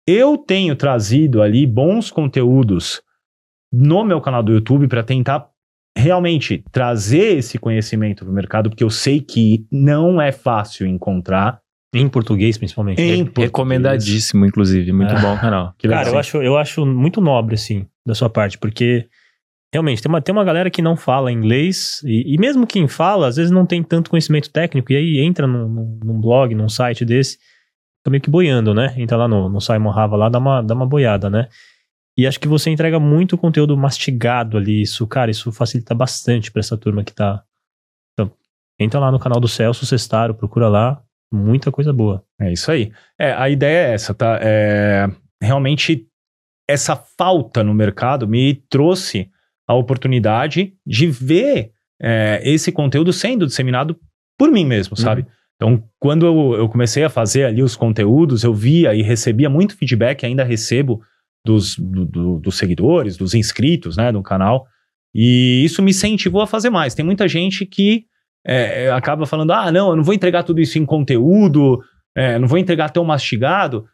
Eu tenho trazido ali bons conteúdos no meu canal do YouTube para tentar realmente trazer esse conhecimento para o mercado, porque eu sei que não é fácil encontrar. Em português, principalmente. Em português. Recomendadíssimo, inclusive. Muito É. bom o canal. Que Cara, legal. eu acho, eu acho muito nobre, assim, da sua parte, porque realmente tem uma, tem uma galera que não fala inglês, e, e mesmo quem fala, às vezes não tem tanto conhecimento técnico, e aí entra num, num, blog, num site desse, tá meio que boiando, né? Entra lá no, no Simon Rava lá, dá uma, dá uma boiada, né? E acho que você entrega muito conteúdo mastigado ali, isso, cara, isso facilita bastante pra essa turma que tá. Então, entra lá no canal do Celso Sestaro, procura lá, muita coisa boa. É isso aí. É, a ideia é essa, tá? É, realmente, essa falta no mercado me trouxe a oportunidade de ver é, esse conteúdo sendo disseminado por mim mesmo, sabe? Então, quando eu, eu comecei a fazer ali os conteúdos, eu via e recebia muito feedback, ainda recebo dos, do- do- dos seguidores, dos inscritos, né, no canal. E isso me incentivou a fazer mais. Tem muita gente que é, acaba falando: ah, não, eu não vou entregar tudo isso em conteúdo, é, não vou entregar tão mastigado.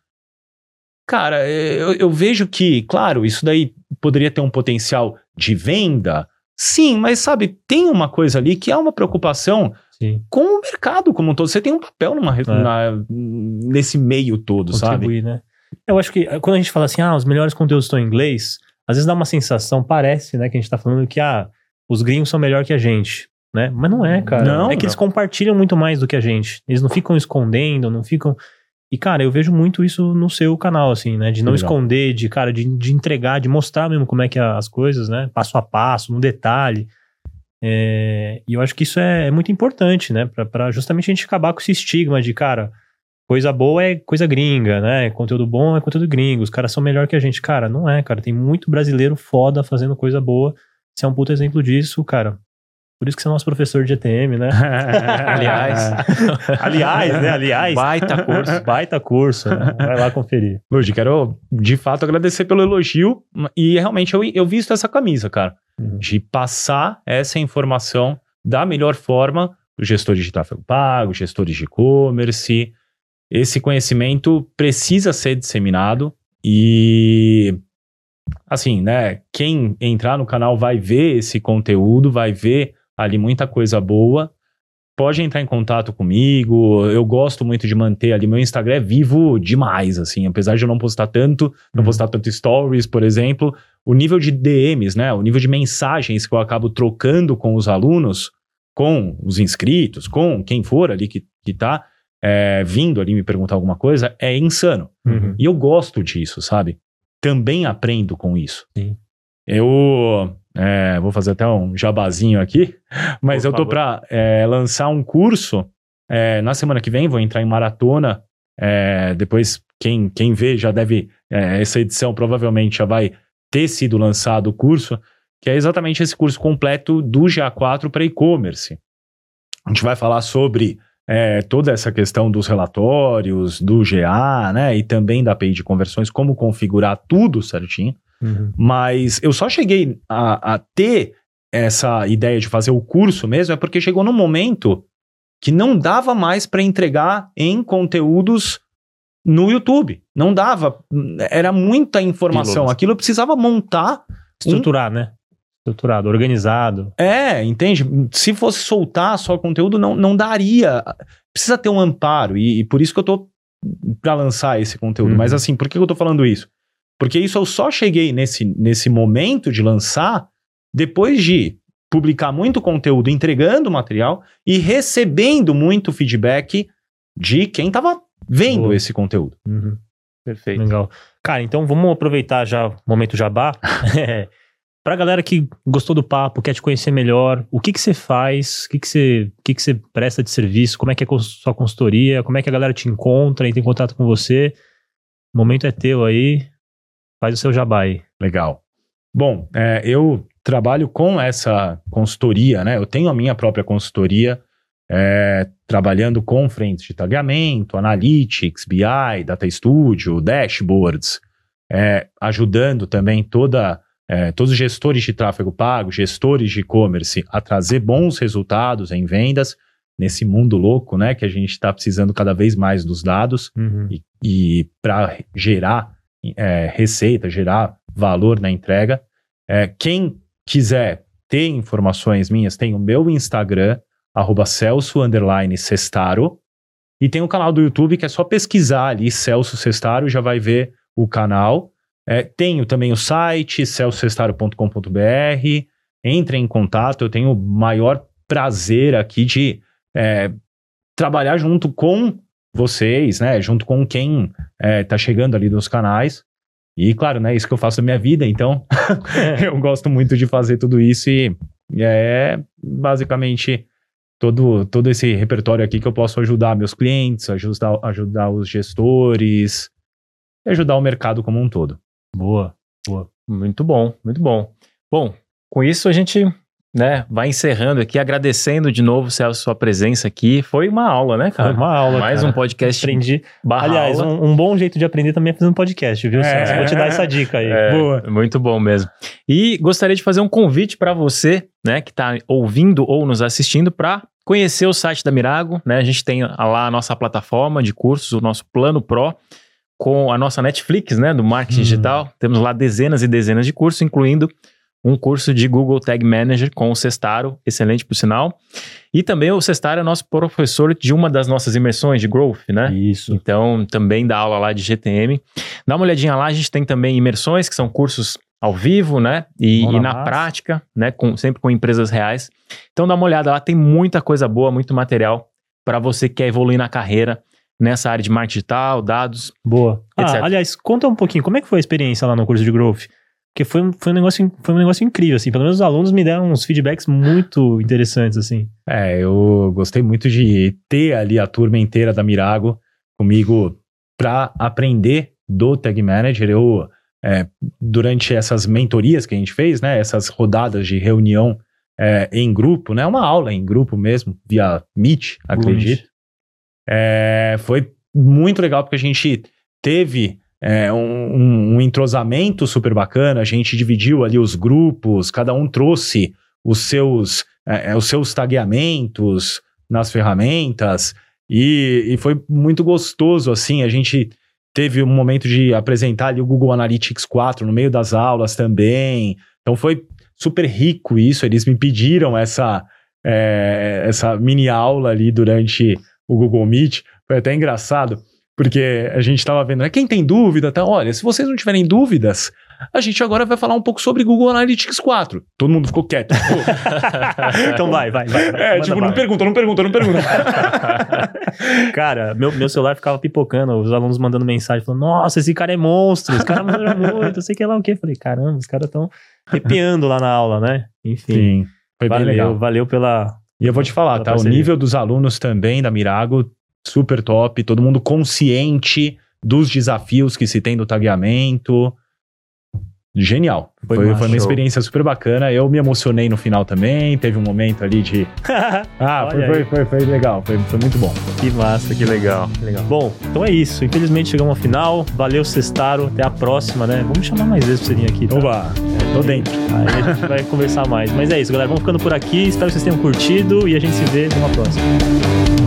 Cara, é, eu, eu vejo que, claro, isso daí poderia ter um potencial de venda, sim, mas sabe, tem uma coisa ali que é uma preocupação Sim. com o mercado como um todo. Você tem um papel numa, É. na- nesse meio todo, sabe? contribuir, né? Eu acho que eh, quando a gente fala assim, ah, os melhores conteúdos estão em inglês, às vezes dá uma sensação, parece, né, que a gente tá falando que, ah, os gringos são melhor que a gente, né? Mas não é, cara. Não, é que não. eles compartilham muito mais do que a gente. Eles não ficam escondendo, não ficam... E, cara, eu vejo muito isso no seu canal, assim, né? De não Legal. esconder, de, cara, de, de entregar, de mostrar mesmo como é que é as coisas, né? Passo a passo, no detalhe. É, e eu acho que isso é, é muito importante, né? Pra, pra justamente a gente acabar com esse estigma de, cara, coisa boa é coisa gringa, né? Conteúdo bom é conteúdo gringo. Os caras são melhor que a gente. Cara, não é, cara. Tem muito brasileiro foda fazendo coisa boa. Você é um puto exemplo disso, cara. Por isso que você é nosso professor de ETM, né? Aliás. Aliás, né? Aliás. Baita curso. Baita curso. né? Vai lá conferir. Lud, quero de fato agradecer pelo elogio e realmente eu, eu visto essa camisa, cara, Uhum. de passar essa informação da melhor forma para os gestores de tráfego pago, gestores de e-commerce, esse conhecimento precisa ser disseminado e assim, né, quem entrar no canal vai ver esse conteúdo, vai ver ali muita coisa boa. Pode entrar em contato comigo. Eu gosto muito de manter ali meu Instagram é vivo demais, assim, apesar de eu não postar tanto, não Uhum. postar tanto stories, por exemplo, o nível de DMs, né, o nível de mensagens que eu acabo trocando com os alunos, com os inscritos, com quem for ali que, que tá é, vindo ali me perguntar alguma coisa, é insano. Uhum. E eu gosto disso, sabe? Também aprendo com isso. Sim. Eu é, vou fazer até um jabazinho aqui, mas Por eu tô para lançar um curso é, na semana que vem, vou entrar em maratona. é, depois, quem, quem vê já deve. é, essa edição provavelmente já vai ter sido lançado o curso, que é exatamente esse curso completo do GA4 para e-commerce. A gente vai falar sobre é, toda essa questão dos relatórios, do GA, né? E também da API de conversões, como configurar tudo certinho. Uhum. Mas eu só cheguei a, a ter essa ideia de fazer o curso mesmo, é porque chegou num momento que não dava mais para entregar em conteúdos no YouTube. Não dava. Era muita informação. Aquilo eu precisava montar. Estruturar, né? Estruturado, organizado. É, entende? Se fosse soltar só conteúdo, não, não daria. Precisa ter um amparo. E, e por isso que eu tô para lançar esse conteúdo. Uhum. Mas assim, por que eu tô falando isso? Porque isso eu só cheguei nesse, nesse momento de lançar depois de publicar muito conteúdo, entregando material e recebendo muito feedback de quem tava vendo Boa. esse conteúdo. Uhum. Perfeito. Legal. Cara, então vamos aproveitar já o momento jabá. É, pra galera que gostou do papo, quer te conhecer melhor, o que que você faz, o que que você, o que que você presta de serviço, como é que é a sua consultoria, como é que a galera te encontra, entra em contato com você. O momento é teu aí, faz o seu jabá aí. Legal. Bom, é, eu trabalho com essa consultoria, né? Eu tenho a minha própria consultoria, é, trabalhando com frentes de tagueamento, analytics, BI, Data Studio, dashboards, é, ajudando também toda, é, todos os gestores de tráfego pago, gestores de e-commerce a trazer bons resultados em vendas nesse mundo louco, né? Que a gente está precisando cada vez mais dos dados Uhum. e, e para gerar é, receita, gerar valor na entrega. É, quem quiser ter informações minhas, tem o meu Instagram, arroba Celso underline Sestaro, e tem o canal do YouTube que é só pesquisar ali Celso Sestaro, já vai ver o canal. É, tenho também o site, celsostaro.com.br. Entrem em contato, eu tenho o maior prazer aqui de é, trabalhar junto com vocês, né? Junto com quem é, tá chegando ali nos canais. E, claro, né? Isso que eu faço na minha vida, então eu gosto muito de fazer tudo isso e é basicamente todo, todo esse repertório aqui que eu posso ajudar meus clientes, ajudar, ajudar os gestores e ajudar o mercado como um todo. Boa. Muito bom, muito bom. Bom, com isso a gente né, vai encerrando aqui, agradecendo de novo, Celso, sua presença aqui. Foi uma aula, né, cara? Foi uma aula, Mais cara. um podcast Aprendi. Aliás, um, um bom jeito de aprender também é fazendo podcast, viu, É. Celso? Vou te dar essa dica aí. É, Boa. Muito bom mesmo. E gostaria de fazer um convite para você, né, que está ouvindo ou nos assistindo, para conhecer o site da Mirago. Né? A gente tem lá a nossa plataforma de cursos, o nosso Plano Pro, com a nossa Netflix, né, do marketing Hum. digital. Temos lá dezenas e dezenas de cursos, incluindo um curso de Google Tag Manager com o Cestaro, excelente por sinal. E também o Cestaro é nosso professor de uma das nossas imersões de Growth, né? Isso. Então, também dá aula lá de GTM. Dá uma olhadinha lá, a gente tem também imersões, que são cursos ao vivo, né? E, e na na massa. prática, né? Com, sempre com empresas reais. Então, dá uma olhada lá, tem muita coisa boa, muito material para você que quer evoluir na carreira nessa área de marketing digital, dados. Boa. etc. Ah, aliás, conta um pouquinho, como é que foi a experiência lá no curso de Growth? Porque foi, um- foi, um negócio, foi um negócio incrível, assim. Pelo menos os alunos me deram uns feedbacks muito interessantes, assim. É, eu gostei muito de ter ali a turma inteira da Mirago comigo para aprender do Tag Manager. Eu, é, durante essas mentorias que a gente fez, né, essas rodadas de reunião é, em grupo, né, uma aula em grupo mesmo, via Meet, acredito. É, foi muito legal porque a gente teve é, um, um- entrosamento super bacana, a gente dividiu ali os grupos, cada um trouxe os seus, é, é, os seus tagueamentos nas ferramentas E, e foi muito gostoso, assim, a gente teve um momento de apresentar ali o Google Analytics 4 no meio das aulas também. Então foi super rico isso. Eles me pediram essa, é, essa mini aula ali durante o Google Meet. Foi até engraçado, porque a gente estava vendo, né, quem tem dúvida, tá? Olha, se vocês não tiverem dúvidas, a gente agora vai falar um pouco sobre Google Analytics 4. Todo mundo ficou quieto. então vai, vai, vai. É, tipo, não pergunta, não pergunta, não pergunta. cara, meu, meu celular ficava pipocando, os alunos mandando mensagem, falando, nossa, esse cara é monstro, esse cara manja muito, não sei que lá o quê. Falei, caramba, os caras estão arrepiando lá na aula, né? Enfim. Sim, foi valeu, bem legal. Valeu pela... E eu vou te falar, tá? O nível dos alunos também da Mirago, super top, todo mundo consciente dos desafios que se tem do tagueamento. Genial. Foi Foi, foi uma experiência super bacana. Eu me emocionei no final também. Teve um momento ali de. Ah, foi, foi, foi, foi legal. Foi, foi muito bom. que massa, que legal. que legal. Bom, então é isso. Infelizmente chegamos ao final. Valeu, Sextaro. Até a próxima, né? Vamos chamar mais vezes pra você vir aqui. Tá? Oba, tô dentro. Aí a gente vai conversar mais. Mas é isso, galera. Vamos ficando por aqui. Espero que vocês tenham curtido e a gente se vê numa próxima.